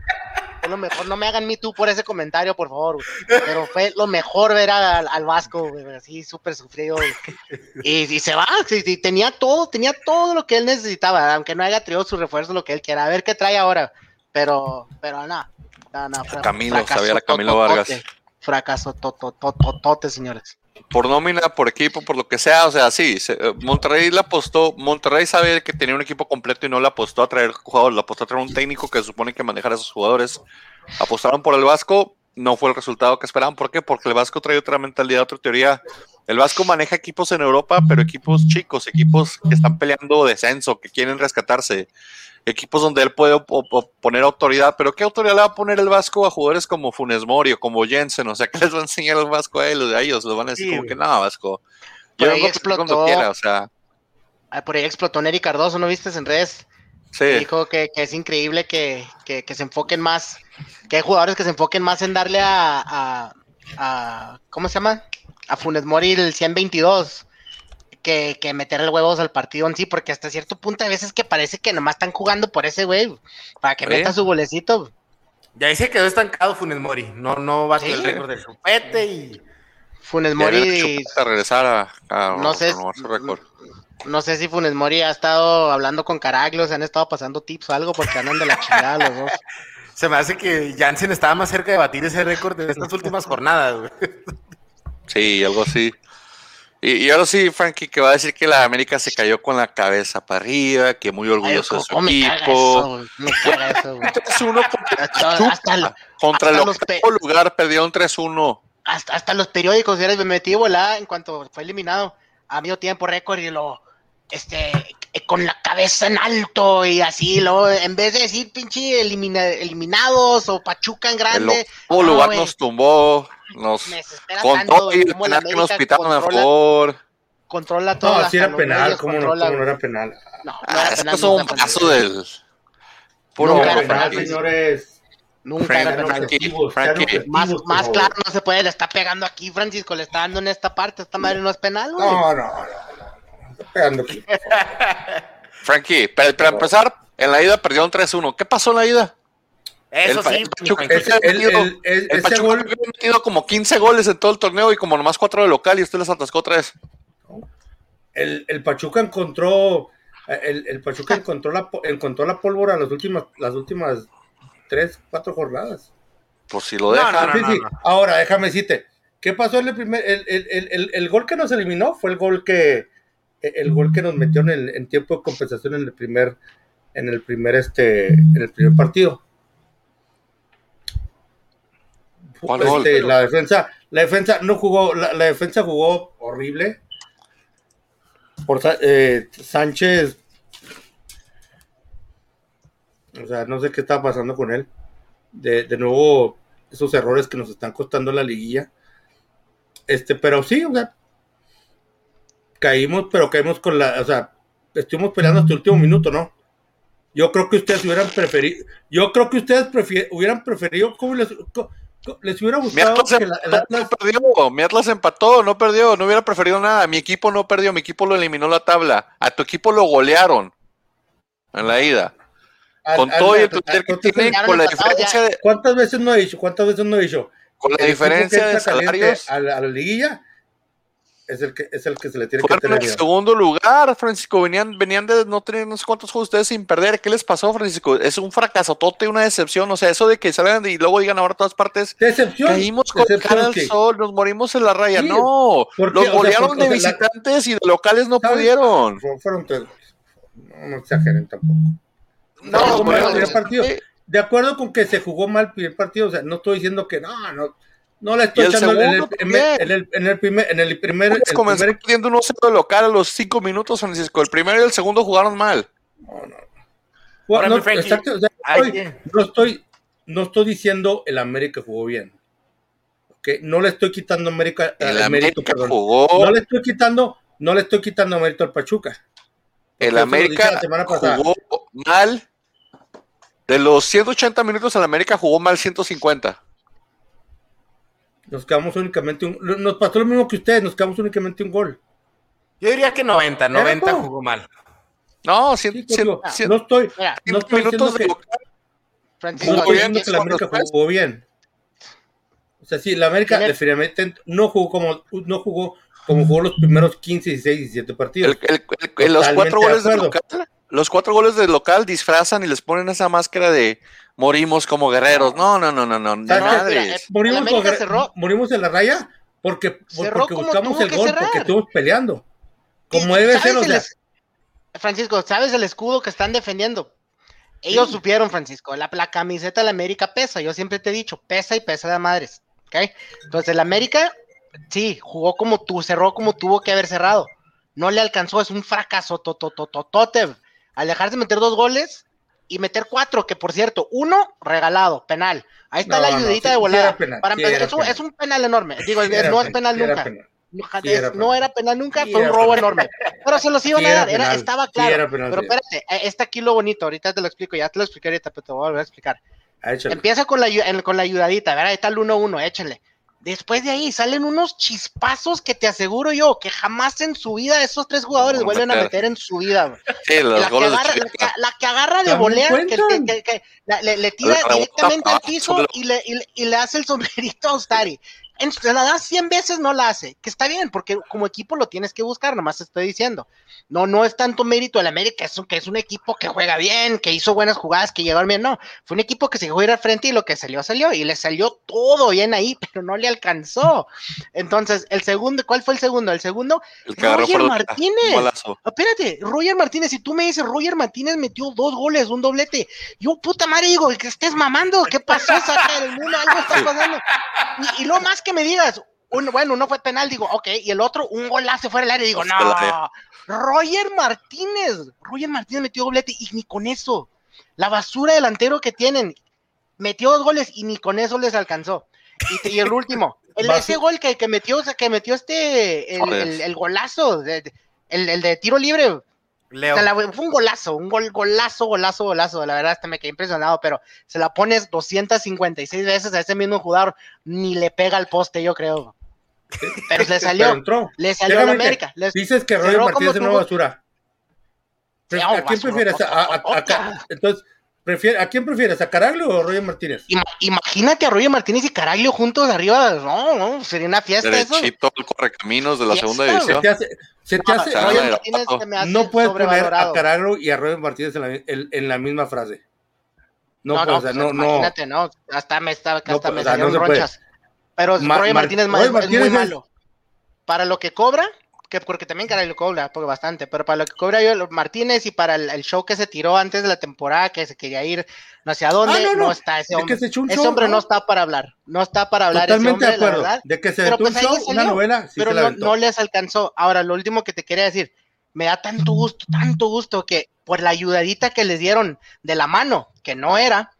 Es lo mejor. No me hagan me tú por ese comentario, por favor. güey. Pero fue lo mejor ver al, al Vasco, güey, así súper sufrido. Y, y se va, sí, tenía todo, tenía todo lo que él necesitaba, aunque no haya traído su refuerzo, lo que él quiera. A ver qué trae ahora. Pero, pero no, no. fra- Camilo, fracaso sabía la Camilo tototote, Vargas. Fracaso totototote, señores. Por nómina, por equipo, por lo que sea, o sea, sí, eh, Monterrey le apostó, Monterrey sabe que tenía un equipo completo y no le apostó a traer jugadores, le apostó a traer un técnico que supone que manejara a esos jugadores. Apostaron por el Vasco, no fue el resultado que esperaban, ¿por qué? Porque el Vasco trae otra mentalidad, otra teoría. El Vasco maneja equipos en Europa, pero equipos chicos, equipos que están peleando descenso, que quieren rescatarse, equipos donde él puede poner autoridad, pero ¿qué autoridad le va a poner el Vasco a jugadores como Funes Mori o como Jensen? O sea, ¿qué les va a enseñar el Vasco a él? A ellos les van a decir Sí, como que no, Vasco. Por Yo ahí vengo cuando explotó- quiera, o sea, por ahí explotó Neri Cardoso, ¿no viste en redes? Sí. Dijo que, que es increíble que, que- que se enfoquen más, que hay jugadores que se enfoquen más en darle a, a, a- ¿cómo se llama? A Funes Mori el 122 que, que meterle huevos al partido en sí, porque hasta cierto punto hay veces que parece que nomás están jugando por ese güey, para que Sí. meta su golecito. Y ahí se quedó estancado Funes Mori. No, no batió Sí. el récord del chupete y. Funes Mori, para regresar a, a no sé, renovar su récord. No sé si Funes Mori ha estado hablando con Caraglio, se han estado pasando tips o algo, porque andan de la chingada los dos. Se me hace que Jansen estaba más cerca de batir ese récord de estas últimas jornadas, güey. Sí, algo así. Y, y ahora sí, Frankie, que va a decir que la América se cayó con la cabeza para arriba, que muy Ay, orgulloso de su cómo me caga eso, equipo. me caga eso, güey. 3-1 contra, Hasta, hasta el- contra hasta octavo lugar, perdieron 3-1. hasta, hasta los periódicos, ya me metí volada en cuanto fue eliminado a medio tiempo récord y lo, este, eh, con la cabeza en alto y así, lo, en vez de decir pinche elimina- eliminados o Pachuca en El grande, octavo no, lugar güey, nos tumbó, nos me desespera con tanto, todo güey, y el penal que nos pitaron a controla- favor. Controla todo. No, si era penal, ¿cómo no, cómo no era penal? No, no Ah, era es penal, un nunca, paso del puro No era era penal, señores. Nunca era Sean penal. Frankie, Frankie. Más, más claro no se puede, le está pegando aquí Francisco, le está dando en esta parte, esta madre no es penal, güey. No, no, no. No. Pegando aquí. Frankie, para, para empezar, en la ida perdieron 3-1. ¿Qué pasó en la ida? Eso El sí, el Pachuca-. Ese- el, el- el- El ese Pachuca gol, había metido como 15 goles en todo el torneo y como nomás 4 de local y usted les atascó 3. el, el Pachuca encontró, el, el Pachuca encontró la, encontró la pólvora las últimas, las últimas tres, cuatro jornadas. Pues si lo No, dejan. no, Sí, no, sí. Ahora, déjame decirte, ¿qué pasó en el primer, el, el- el- el- el gol que nos eliminó fue el gol que, el gol que nos metió en, el, en tiempo de compensación en el primer, en el primer, este, en el primer partido. ¿Cuál gol? Este, la defensa, la defensa no jugó, la, la defensa jugó horrible. Por eh, Sánchez, o sea, no sé qué está pasando con él. De, de nuevo, esos errores que nos están costando la liguilla. Este, pero sí, o sea, caímos, pero caímos con la, o sea, estuvimos peleando hasta el último minuto, ¿no? Yo creo que ustedes hubieran preferido, yo creo que ustedes prefier- hubieran preferido, ¿cómo les, hubiera Mi gustado Atlas, que la- el empató, Atlas no perdió. Mi Atlas empató, no perdió. No hubiera preferido nada. Mi equipo no perdió. Mi equipo lo eliminó la tabla. A tu equipo lo golearon en la ida. al- Con al- todo y el al- plantel que tiene, con la diferencia de, ¿Cuántas veces no he dicho? ¿Cuántas veces no he dicho? con la diferencia de salarios. a la, a la liguilla es el que es el que se le tiene que Fueron tener en miedo. segundo lugar, Francisco. Venían, venían de no tener no sé cuántos juegos ustedes sin perder. ¿Qué les pasó, Francisco? Es un fracasotote, una decepción. O sea, eso de que salgan y luego digan ahora todas partes. Decepción. Caímos con decepción, cara al sol, nos morimos en la raya. Sí, no, los o sea, golearon porque, de o sea, la- visitantes y de locales no ¿Sabes? pudieron. Fu- Fueron tres. No, no exageren tampoco. No, ¿Cómo pero- era el primer partido? De acuerdo con que se jugó mal el primer partido, o sea, no estoy diciendo que no, no, no le estoy echando en el, segundo en, en el- en el primer, en el primer, el comenzó primer- perdiendo 1-0 de local a los 5 minutos, Francisco. El primero y el segundo jugaron mal. no, no. Ahora, No, exacto, o sea, estoy- que- no estoy, no estoy diciendo el América jugó bien. ¿ok? No le estoy quitando América, El el mérito, América perdón. jugó. No le estoy quitando, no le estoy quitando mérito al Pachuca. El América la jugó mal. De los 180 minutos, el América jugó mal 150. Nos quedamos únicamente un, nos pasó lo mismo que ustedes, nos quedamos únicamente un gol. Yo diría que 90, 90 Pero- jugó mal. No, Sí, 100, digo, 100, no estoy, Mira, no estoy diciendo minutos de que, local. Francisco, no estoy bien, diciendo que la América jugó bien. O sea, sí, la América definitivamente no jugó como no jugó como jugó los primeros 15, 16, 17 partidos. El- el- el- el- los cuatro goles de local, los cuatro goles de local disfrazan y les ponen esa máscara de morimos como guerreros. No, no, no, no, no, ni ¿Sabes qué? madres. Mira, morimos, cerró. morimos en la raya porque, buscamos el gol, cerrar. porque estuvimos peleando. Como Y- debe ¿sabes ser, o el sea, es- Francisco, ¿sabes el escudo que están defendiendo? Ellos Sí. supieron, Francisco, la, la camiseta de la América pesa, yo siempre te he dicho, pesa y pesa de madres, ¿ok? Entonces el América, sí, jugó como tú, cerró como tuvo que haber cerrado, no le alcanzó, es un fracaso, totototote, al dejarse meter dos goles y meter cuatro, que por cierto, uno regalado, penal, ahí está No, la ayudita de volada, penal, para empezar, es un, penal. es un penal enorme, digo, era no es penal, nunca. penal. No, es- era no penal. era penal nunca, fue un robo enorme. Pero se los iban a dar, era, estaba claro. pero espérate, eh, está aquí lo bonito, ahorita te lo explico, ya te lo expliqué ahorita, pero te voy a volver a explicar. Ah, échale. Empieza con la, con la ayudadita, ¿verdad? Ahí está el 1-1, échenle. Después de ahí salen unos chispazos que te aseguro yo que jamás en su vida esos tres jugadores No, vuelven a meter. en su vida. Sí, los La que, goles de agarra, la, que, la que agarra de volea, que, cuentan. que- que- que la- le, le tira directamente al piso y le, y, le- y le hace el sombrerito a Ustari. En, se la da 100 veces, no la hace. Que está bien, porque como equipo lo tienes que buscar, nomás estoy diciendo. No, no es tanto mérito del América, es un, que es un equipo que juega bien, que hizo buenas jugadas, que llegaron bien. No, fue un equipo que se dejó ir al frente y lo que salió, salió. Y le salió todo bien ahí, pero no le alcanzó. Entonces, el segundo, ¿cuál fue el segundo? El segundo, El Roger Martínez. Espérate, Roger Martínez, si tú me dices, Roger Martínez metió dos goles, un doblete, yo puta madre digo, que estés mamando, ¿qué pasó? Saca del mundo, algo está pasando. Y, y lo más que me digas, un, bueno, uno fue penal, digo, ok, y el otro, un golazo fuera del área, digo, no. Roger Martínez, Roger Martínez metió doblete y ni con eso, la basura delantero que tienen, metió dos goles y ni con eso les alcanzó. Y, el último, el, ese gol que, que metió, o sea, que metió este, el, Joder. el- el golazo, de- el, el de tiro libre, Leo. se la- fue un golazo, un gol, golazo, golazo, golazo. La verdad, hasta me quedé impresionado, pero se la pones 256 veces a ese mismo jugador, ni le pega al poste, yo creo. Pero le salió, Pero entró. le salió a la América. Dices que Roger Martínez es una basura. Pero, Sí, ¿A quién basura, prefieres? A- a- a- otra. entonces, prefiere, ¿a quién prefieres? ¿A Caraglio o a Roger Martínez? Ima- imagínate a Roger Martínez y Caraglio juntos arriba. No, no, sería una fiesta eso. Derechito el correcaminos de la Fiesta, segunda güey. Se división. te hace, se te No, hace- Roger Roger Martínez Martínez se me hace no puedes poner a. Caraglio y a Roger Martínez en la, en- en la misma frase. No, No, puedes, no, o sea, pues, no, no. imagínate, no. Hasta me, estaba, hasta No, me o sea, salieron no ronchas. Pero Ma- Roger Mar- Martínez, Roger es- es, Martínez muy es- malo. Para lo que cobra, que porque también Caraglio cobra, porque bastante, pero para lo que cobra yo, Martínez y para el, el show que se tiró antes de la temporada, que se quería ir no sé a dónde, Ah, no, no, no. está ese ¿De hombre. un ese show? hombre no está para hablar, no está para hablar Totalmente ese de hombre, la acuerdo. verdad. De que se Pero un pues ahí show, una salió. novela, sí pero no, no les alcanzó. Ahora, lo último que te quería decir, me da tanto gusto, tanto gusto que por la ayudadita que les dieron de la mano, que no era,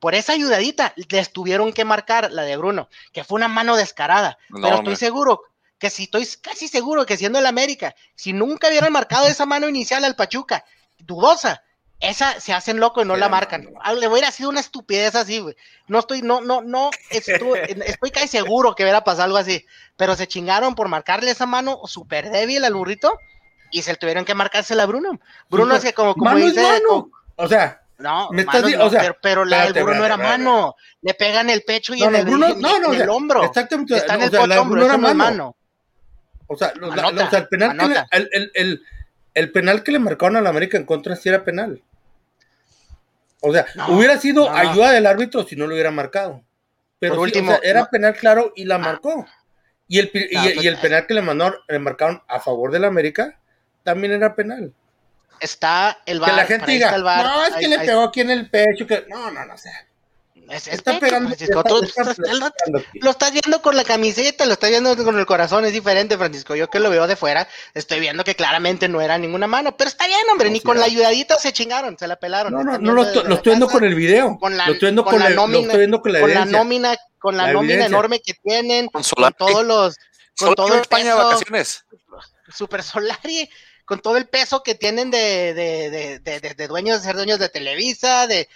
por esa ayudadita les tuvieron que marcar la de Bruno, que fue una mano descarada. No, pero hombre. estoy seguro que si estoy casi seguro que siendo el América, si nunca hubieran marcado esa mano inicial al Pachuca, dudosa, esa se hacen loco y no la marcan. Ah, Le hubiera sido una estupidez así, güey. No estoy, no, no, no, estoy, estoy casi seguro que hubiera pasado algo así. Pero se chingaron por marcarle esa mano súper débil al burrito y se tuvieron que marcársela a Bruno. Bruno es que como, como Mano dice, mano. como- O sea, no, Me estás no, o sea, pero, pero la del Bruno era mano. Le pega en el pecho y no, en el, Bruno, en- no, no, en o sea, el hombro. Exactamente. Está en o el sea, la de hombro, Bruno era mano. mano. O sea, los- la- Manota, o sea, el penal que le, el, el, el, el penal que le marcaron a la América en contra sí era penal. O sea, No, hubiera sido no. ayuda del árbitro si no lo hubiera marcado. Pero Por sí, último, o sea, era no. penal claro y la marcó. Y el, y, No, pues, y el penal que le, mandó, le marcaron a favor del América también era penal. Está el que bar. la gente diga, el no, es que le pegó aquí en el pecho. Que... No, no, no, o sea, Es, es está pecho, pegando. Francisco. está- Tú- está tú- tú- lo, estás viendo con la camiseta, lo estás viendo con el corazón, es diferente, Francisco. Yo que lo veo de fuera, estoy viendo que claramente no era ninguna mano, pero está bien, hombre, No, ni sí con la ayudadita se chingaron, se la pelaron. No, no, no lo, estoy- viendo casa, con el video. con la, lo estoy viendo con con, la nómina, con la con la evidencia. nómina, con la, La nómina enorme que tienen, Con todos los, con todo España vacaciones. Super Solari, con todo el peso que tienen de, de, de, de, dueños, de ser dueños de Televisa, de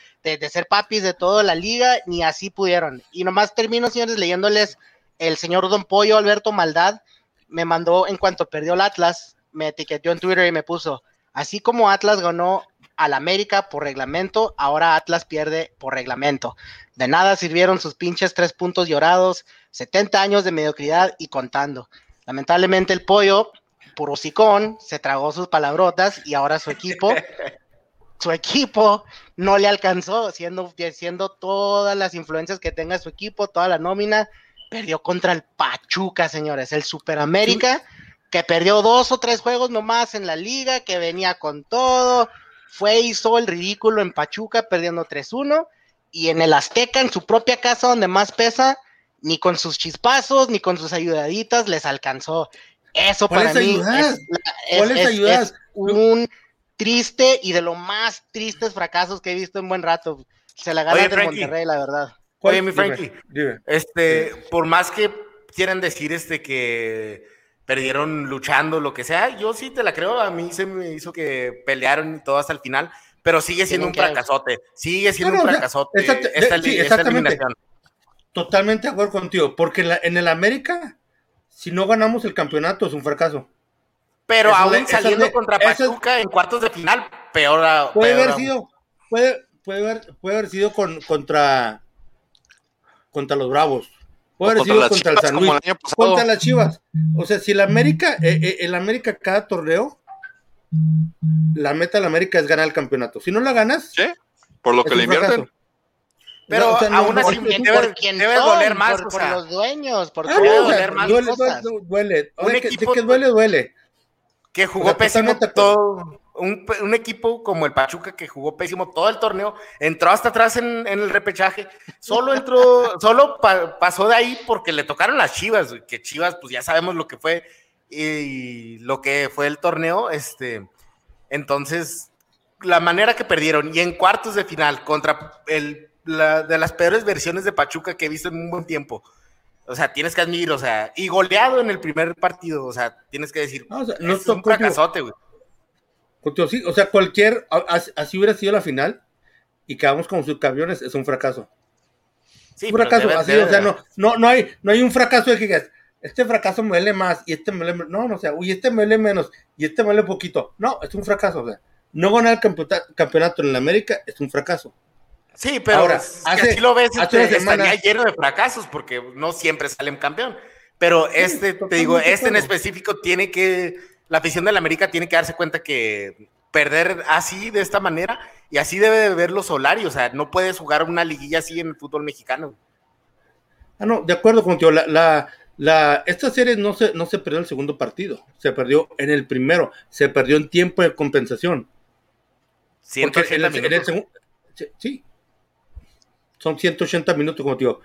ser papis de toda la liga, ni así pudieron. Y nomás termino, señores, leyéndoles el señor Don Pollo Alberto Maldad, me mandó en cuanto perdió el Atlas, me etiquetó en Twitter y me puso, así como Atlas ganó al América por reglamento, ahora Atlas pierde por reglamento. De nada sirvieron sus pinches tres puntos llorados, 70 años de mediocridad y contando. Lamentablemente el pollo, puro hocicón, se tragó sus palabrotas y ahora su equipo, su equipo no le alcanzó, siendo, siendo todas las influencias que tenga su equipo, toda la nómina, perdió contra el Pachuca, señores, el Superamérica, que perdió dos o tres juegos nomás en la liga, que venía con todo, fue hizo el ridículo en Pachuca perdiendo 3-1 y en el Azteca, en su propia casa donde más pesa, ni con sus chispazos, ni con sus ayudaditas les alcanzó. Eso para ¿Cuáles mí ayudas? es, es- ¿Cuáles es- ayudas? es un triste y de lo más tristes fracasos que he visto en buen rato. Se la ganan Oye, de. Monterrey, la verdad. ¿Cuál- Oye, mi Frankie. dime. Este, por más que quieran decir este que perdieron luchando, lo que sea, yo sí te la creo. A mí se me hizo que pelearon y todo hasta el final, pero sigue siendo un fracasote. Sigue siendo No, no, un o sea, fracasote. exacto, esta, de- sí, li- esta exactamente. eliminación. Totalmente de acuerdo contigo, porque en, la- en el América, si no ganamos el campeonato, es un fracaso. Pero Eso aún le- saliendo le- contra es- Pachuca en cuartos de final, peor. a- Puede peor haber aún. sido, puede, puede haber, puede haber sido con, contra, contra los Bravos. Puede haber sido contra el San Luis. Contra las Chivas. O sea, si el América, eh, eh, el América cada torneo, la meta del América es ganar el campeonato. Si no la ganas, ¿Sí? Por lo que le fracaso. Pero No, o sea, no, aún no, así no, ¿Quién- debe, por quién debe son? doler más. por, o por sea, los dueños, por Ah, o doler más duele, cosas. duele, duele. Un equipo- que duele, duele. que jugó O sea, pésimo todo. Un, un equipo como el Pachuca que jugó pésimo todo el torneo, entró hasta atrás en, en el repechaje, solo entró, solo pa- pasó de ahí porque le tocaron las Chivas, que Chivas, pues ya sabemos lo que fue y lo que fue el torneo, este, entonces, la manera que perdieron y en cuartos de final contra el, la, de las peores versiones de Pachuca que he visto en un buen tiempo. O sea, tienes que admitir, o sea, y goleado en el primer partido, o sea, tienes que decir, No, o sea, no es un fracasote, güey. Sí, o sea, cualquier, así hubiera sido la final y quedamos como subcampeones, es un fracaso. Sí, un fracaso, debe- así, debe o sea, no, no, no hay, no hay un fracaso de que digas, este fracaso me duele más y este me duele, no, no, o sea, uy, este me duele menos y este me duele poquito. No, es un fracaso, o sea, no ganar el campeonato en la América es un fracaso. Sí, pero Ahora, si lo ves, este, estaría lleno de fracasos porque no siempre salen campeón. Pero este, te digo, este en específico tiene que, la afición de la América tiene que darse cuenta que perder así, de esta manera, y así debe de ver los Solari, o sea, no puedes jugar una liguilla así en el fútbol mexicano. Ah, no, de acuerdo contigo, la, la, la, esta serie no se, no se perdió en el segundo partido, se perdió en el primero, se perdió en tiempo de compensación. 180 minutos. sí, son 180 minutos, como te digo.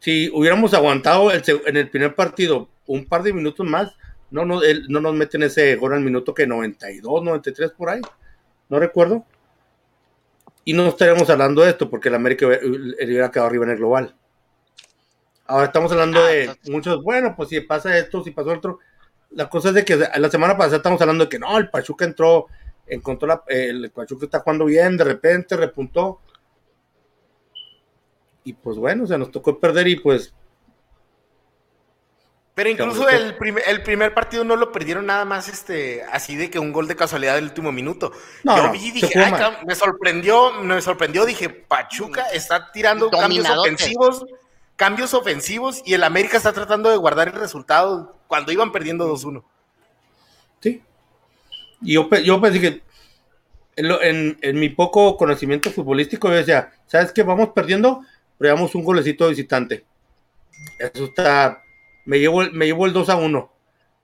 Si hubiéramos aguantado en el primer partido un par de minutos más, no, no, no nos meten ese gol al minuto que 92, 93 por ahí. No recuerdo. Y no estaríamos hablando de esto porque el América hubiera quedado arriba en el global. Ahora estamos hablando de ah, muchos, bueno, pues si pasa esto, si pasó otro. La cosa es de que la semana pasada estamos hablando de que no, el Pachuca entró, encontró la, el Pachuca está jugando bien, de repente repuntó. Y pues bueno, o sea, nos tocó perder y pues pero incluso el, el, primer partido no lo perdieron nada más este así de que un gol de casualidad del último minuto. Yo vi dije, me sorprendió, me sorprendió, dije, Pachuca está tirando cambios ofensivos, cambios ofensivos y el América está tratando de guardar el resultado cuando iban perdiendo 2-1. Sí. Y yo, yo pensé que en, en, mi poco conocimiento futbolístico yo decía, ¿sabes qué? Vamos perdiendo, pero damos un golecito visitante. Eso está me llevo, me llevo el 2 a 1.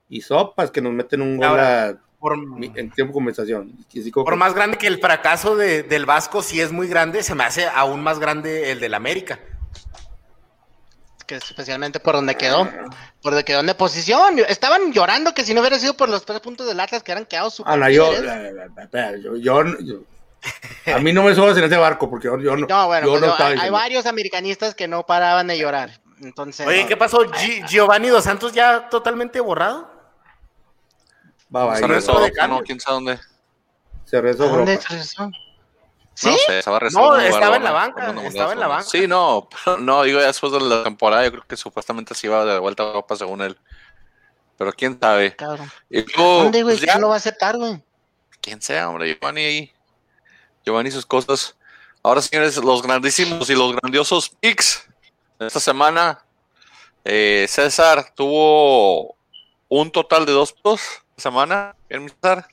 Y sopas que nos meten un gol en tiempo de conversación. Por más grande que el fracaso del Vasco, si es muy grande, se me hace aún más grande el del América. Que especialmente por donde quedó, por donde quedó en posición. Estaban llorando que si no hubiera sido por los tres puntos del Atlas que eran quedados super ah, yo, yo, a mí no me subas en ese barco porque yo, no. No, bueno, pues hay varios americanistas que no paraban de llorar. Entonces, Oye, ¿qué pasó? Giovanni Dos Santos ya totalmente borrado. Va, se rezó, no, quién sabe dónde. Se rezó, ¿Dónde se rezó? ¿Sí? No, sé, estaba, no, estaba en la banca, estaba en la banca. Sí, no, no, digo ya después de la temporada, yo creo que supuestamente se iba de vuelta a Europa según él. Pero quién sabe. Cabrón. ¿Dónde, güey? Pues ¿Quién lo va a aceptar, güey? Quién sea, hombre, Giovanni ahí. Giovanni y sus cosas. Ahora, señores, los grandísimos y los grandiosos picks esta semana, eh, César tuvo un total de dos esta semana. Bien, César.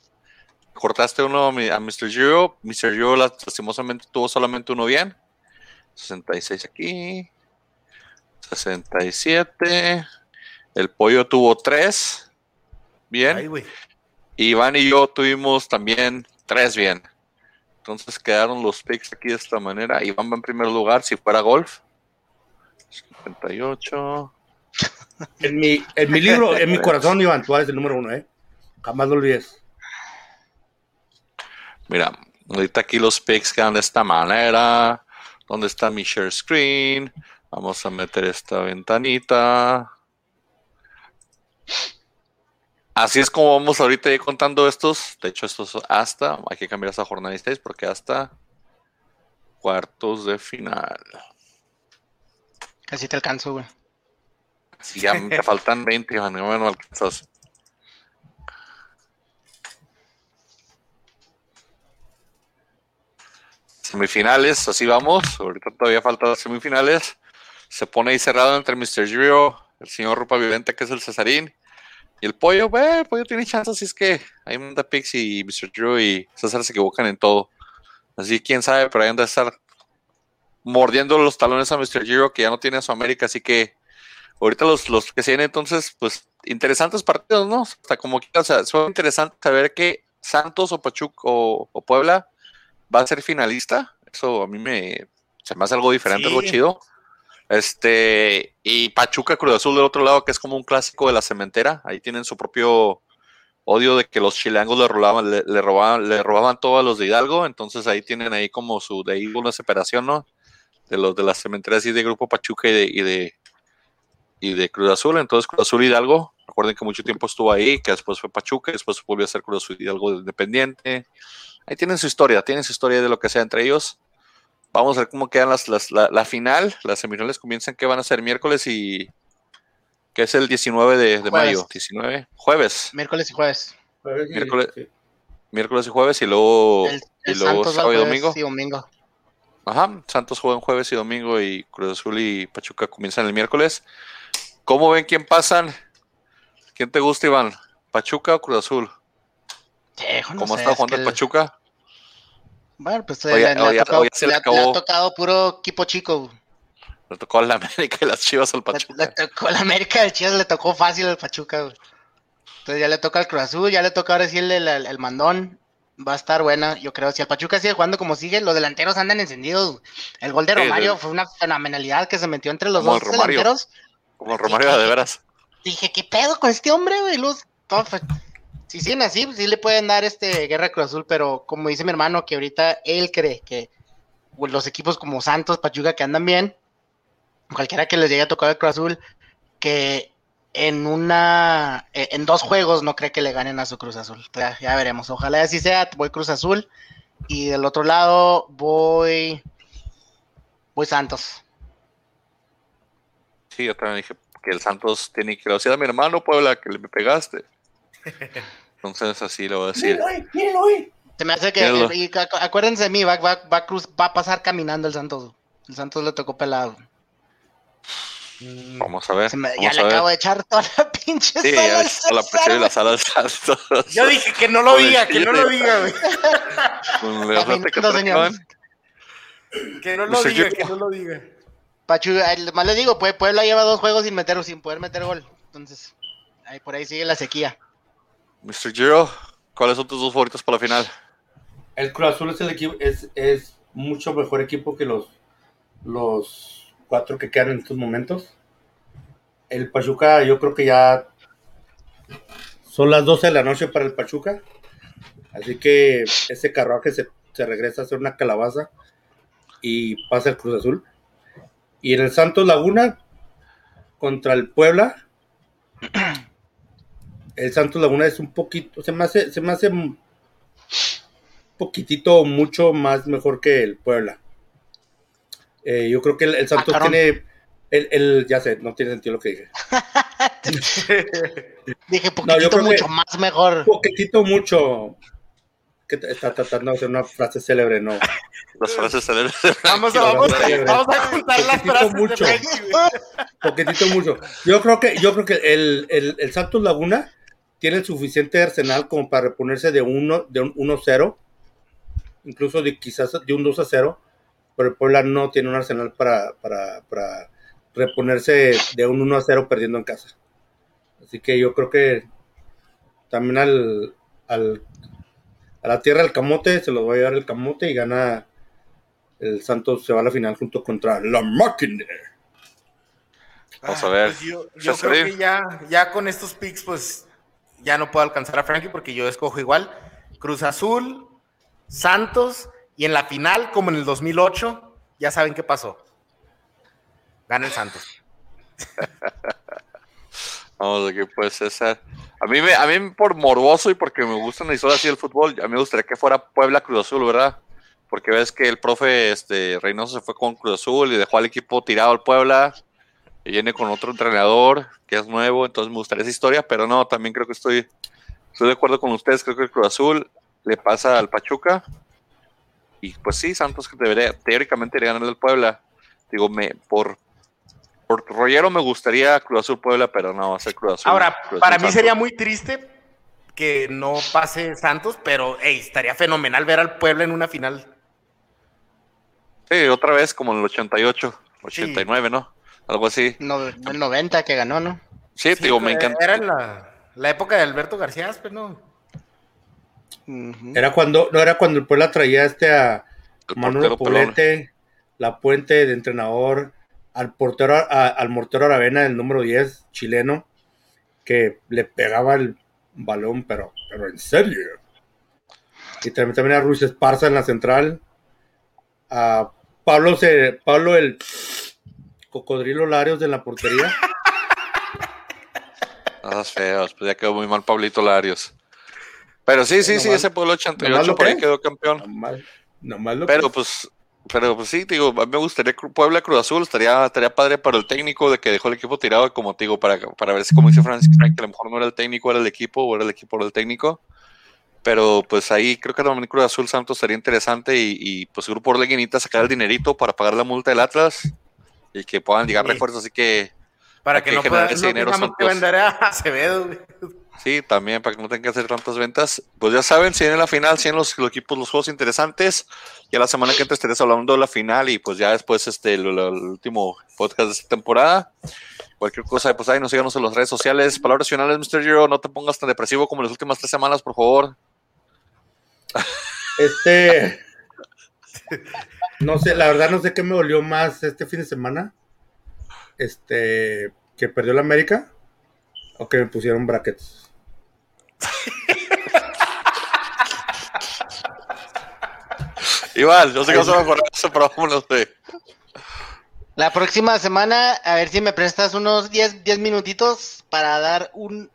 Cortaste uno a Mr. Giro. Mr. Giro lastimosamente tuvo solamente uno bien. 66 aquí. 67. El pollo tuvo tres. Bien. Iván y yo tuvimos también tres bien. Entonces quedaron los picks aquí de esta manera. Iván va en primer lugar si fuera golf. 58. En mi, en mi libro, en mi corazón, Iván, tú eres el número uno, ¿eh? Jamás lo olvides. Mira, ahorita aquí los pics quedan de esta manera. ¿Dónde está mi share screen? Vamos a meter esta ventanita. Así es como vamos ahorita ir contando estos. De hecho, estos hasta, hay que cambiar esa jornada 6 porque hasta cuartos de final. Casi te alcanzo, güey. Si ya te faltan 20, no me alcanzas. Semifinales, así vamos. Ahorita todavía faltan semifinales. Se pone ahí cerrado entre Mr. Giro, el señor Rupa Violenta, que es el Cesarín, y el pollo. el pollo tiene chance, así es que ahí manda Pix y Mr. Giro y César se equivocan en todo. Así quién sabe, pero ahí han de estar mordiendo los talones a Mr. Giro, que ya no tiene a su América, así que ahorita los, los que se vienen entonces, pues interesantes partidos, ¿no? Hasta como que, o sea, suena interesante saber que Santos o Pachuca o, Puebla va a ser finalista. Eso a mí me, se me hace algo diferente, algo chido. Este, y Pachuca Cruz Azul del otro lado, que es como un clásico de la cementera. Ahí tienen su propio odio de que los chilangos le robaban, le, robaban, le todo a los de Hidalgo. Entonces ahí tienen ahí como su de ahí una separación, ¿no? de los de las cementeras y de Grupo Pachuca y de, y de, y de Cruz Azul. Entonces, Cruz Azul Hidalgo, recuerden que mucho tiempo estuvo ahí, que después fue Pachuca, después volvió a ser Cruz Azul Hidalgo independiente. Ahí tienen su historia, tienen su historia de lo que sea entre ellos. Vamos a ver cómo quedan las, la, final. Las semifinales comienzan que van a ser miércoles y que es el 19 de, mayo. 19, jueves. Miércoles y jueves. miércoles, miércoles y jueves y luego, El, y luego sábado y jueves domingo. y domingo. Ajá, Santos juegan jueves y domingo y Cruz Azul y Pachuca comienzan el miércoles. ¿Cómo ven quién pasan? ¿Quién te gusta, Iván? ¿Pachuca o Cruz Azul? Sí, no ¿Cómo sé, está es jugando que el- Pachuca? Bueno, pues Oye, le, le oye, ha tocado, se le le ha- tocado puro equipo chico. Le tocó la América y las Chivas al Le, le Pachuca. tocó la América de Chivas, le tocó fácil al Pachuca. güey. Entonces ya le toca al Cruz Azul, ya le toca ahora sí el, el- el mandón. Va a estar buena, yo creo. Si el Pachuca sigue jugando como sigue, los delanteros andan encendidos. El gol de Romario fue una fenomenalidad que se metió entre los Como dos Romario. delanteros. Como el Romario de veras. Dije, ¿qué pedo con este hombre, güey? Luz, todo fue- Si siguen así, pues sí le pueden dar este Guerra Cruz Azul, pero como dice mi hermano, que ahorita él cree que los equipos como Santos, Pachuca, que andan bien, cualquiera que les llegue a tocar el Cruz Azul, que en una, eh, en dos juegos no cree que le ganen a su Cruz Azul. Ya, veremos. Ojalá así sea, voy Cruz Azul. Y del otro lado voy, voy Santos. Sí, yo también dije que el Santos tiene que decir a mi hermano Puebla que le pegaste. Entonces así lo voy a decir. Mírenlo ahí, mírenlo ahí. Se me hace que, y acuérdense de mí, va, va, va, a cruz, va a pasar caminando el Santos. El Santos le tocó pelado. Mm, Vamos a ver. Ya le ver. acabo de echar toda la pinche Sí, sala ya al le la presión y la sala del Santos. Yo dije que no lo diga, que no lo diga, güey. Que no lo diga, que no lo diga. Pachuca, eh, más les digo, Pue- Puebla lleva dos juegos sin meter sin poder meter gol. Entonces, ahí por ahí sigue la sequía. Mr. Giro, ¿cuáles son tus dos favoritos para la final? El Cruz Azul es el equipo, es, es mucho mejor equipo que los, los cuatro que quedan en estos momentos. El Pachuca, yo creo que ya son las 12 de la noche para el Pachuca. Así que ese carruaje se, se regresa a hacer una calabaza y pasa el Cruz Azul. Y en el Santos Laguna contra el Puebla. El Santos Laguna es un poquito, se me hace, se me hace un poquitito, mucho más mejor que el Puebla. Eh, yo creo que el, el Santos Ah, tiene, el, el- ya sé, no tiene sentido lo que dije. Dije, No, yo poquitito que- mucho más mejor. Poquitito, mucho. Que está tratando de hacer una frase célebre, no. Las frases célebres. Vamos a, vamos, vamos a juntar las frases mucho. de. Poquitito mucho. Yo creo que, yo creo que el, el, el Santos Laguna tiene el suficiente arsenal como para reponerse de uno, de un 1-0, incluso de quizás de un 2-0, pero el Puebla no tiene un arsenal para, para, para reponerse de un 1-0 perdiendo en casa. Así que yo creo que también al, al a la tierra del camote se lo va a llevar el camote y gana el Santos se va a la final junto contra la máquina. Vamos a ver. Pues yo yo creo que ya, ya con estos picks, pues ya no puedo alcanzar a Frankie porque yo escojo igual. Cruz Azul, Santos y en la final, como en el 2008, ya saben qué pasó. Gana el Santos. Vamos, aquí pues César. A mí, me, a mí por morboso y porque me gustan las historias así del fútbol, a mí me gustaría que fuera Puebla Cruz Azul, ¿verdad? Porque ves que el profe este, Reynoso se fue con Cruz Azul y dejó al equipo tirado al Puebla viene con otro entrenador que es nuevo, entonces me gustaría esa historia, pero no, también creo que estoy, estoy de acuerdo con ustedes, creo que el Cruz Azul le pasa al Pachuca y pues sí, Santos que debería, teóricamente debería ganarle al Puebla. Digo, me, por, por rollero me gustaría Cruz Azul Puebla, pero no, va a ser Cruz Azul. Ahora, Cruz para Azul mí sería muy triste que no pase Santos, pero hey, estaría fenomenal ver al Puebla en una final. Sí, otra vez como en el 88, 89, ¿no? Algo así. No, el 90 que ganó, ¿no? Sí, Sí, digo, me encanta. Era en la, la época de Alberto García, pero no. Era cuando, no era cuando el Puebla traía este a El Manuel. Poblete, la puente de entrenador, al portero, a- al mortero Aravena, el número 10, chileno, que le pegaba el balón, pero, pero en serio. Y también, también a Ruiz Esparza en la central, a Pablo, se, Pablo el cocodrilo Larios de la portería. Nada feos, pues ya quedó muy mal Pablito Larios. Pero sí, sí, sí, ese pueblo nomás 88 lo por ahí quedó campeón. Nomás, nomás lo Pero que- pues, pero pues sí, digo, a mí me gustaría Puebla Cruz Azul, estaría, estaría padre para el técnico de que dejó el equipo tirado, como te digo, para, para ver si, como dice Francis Frank, que a lo mejor no era el técnico, era el equipo, o era el equipo, era el técnico. Pero pues ahí creo que también Cruz Azul Santos sería interesante y, y pues Grupo Orleguinita sacar el dinerito para pagar la multa del Atlas y que puedan llegar Sí. refuerzos. Así que Para que que no generar pueda ese no dinero, tengamos que Santos. vender a Acevedo. güey. Sí, también para que no tengan que hacer tantas ventas. Pues ya saben, si en la final, si en los, los equipos, los juegos interesantes. Ya la semana que entra estaremos hablando de la final y pues ya después este el, el último podcast de esta temporada. Cualquier cosa, pues ahí nos síganos en las redes sociales. Palabras finales, Mr. Giro, no te pongas tan depresivo como las últimas tres semanas, por favor. Este. No sé, la verdad no sé qué me dolió más este fin de semana. Este. Que perdió la América. O que me pusieron brackets. Igual, yo sé que vas a mejorar eso, pero vámonos de. La próxima semana, a ver si me prestas unos 10, 10 minutitos para dar un,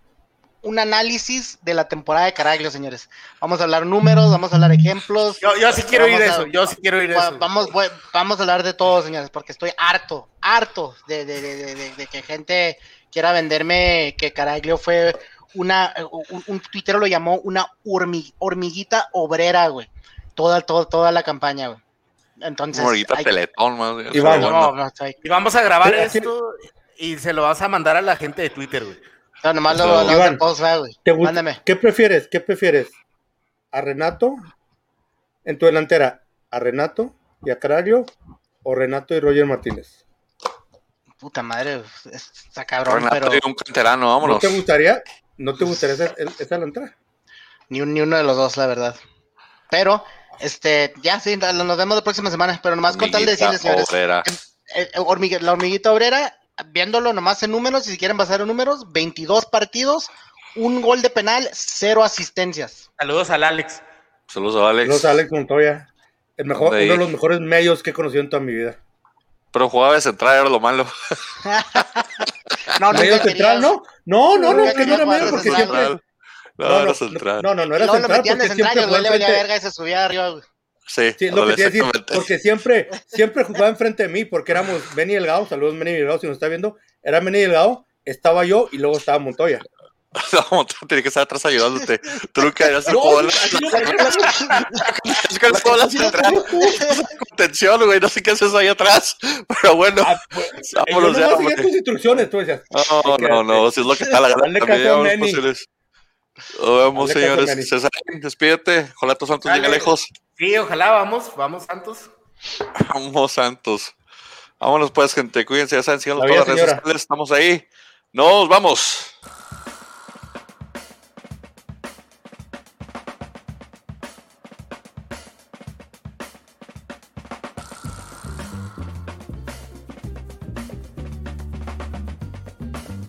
un análisis de la temporada de Caraglio, señores. Vamos a hablar números, vamos a hablar ejemplos. Yo, yo sí quiero Vamos ir a- eso. Yo sí quiero ir eso. Vamos, vamos a hablar de todo, señores, porque estoy harto, harto de, de- de- de- de- de que gente quiera venderme que Caraglio fue una, un, un tuitero lo llamó una hormi- hormiguita obrera, güey. Toda, toda, toda la campaña, güey. Entonces, Morguita hay- teletón, más. no, no, hay- Y vamos a grabar esto y se lo vas a mandar a la gente de Twitter, güey. No, nomás lo, güey. ¿Te Mándame. ¿Qué prefieres? ¿Qué prefieres? ¿A Renato en tu delantera? ¿A Renato y a Caraglio? ¿O Renato y Roger Martínez? Puta madre, está cabrón, Renato pero y un canterano, ¿No vámonos. te gustaría? ¿No te gustaría esa, esa delantera? ni, un- ni uno de los dos, la verdad. Pero, este, ya sí, nos vemos la próxima semana, pero nomás con tal de decirles, señores, obrera. eh, hormiga- la hormiguita obrera, viéndolo nomás en números, y si quieren basar en números, 22 partidos, un gol de penal, cero asistencias. Saludos al Alex. Saludos a Alex. Los Alex Montoya. El mejor, uno de los mejores medios que he conocido en toda mi vida. Pero jugaba de central, era lo malo. No, ¿Medio nunca central, no? No, no, no, que no era medio porque siempre. central. No, No, era no, central. no, no, no era central metían de porque central y siempre el güey le jugaba valía enfrente. verga y se subía arriba, güey. Sí, lo que te iba a decir, porque siempre, siempre jugaba enfrente de mí, porque éramos Benny Delgado, saludos Benny Delgado, si nos está viendo, era Benny Delgado, estaba yo y luego estaba Montoya. No, tú tienes que estar atrás ayudándote. Tú nunca eras el jugador. Contención, güey. No sé qué haces ahí atrás. Pero bueno, Ah, pues, yo vámonos ya, seguía tus instrucciones, tú decías. No, no, no. Si es lo que está la gana también. Nos vemos, señores. César, despídete. Jolato Santos llega Dale. lejos. Sí, ojalá vamos, vamos, Santos. Vamos, Santos. Vámonos, pues, gente. Cuídense. Ya saben, síganos todas las redes sociales. Estamos ahí. Nos vamos.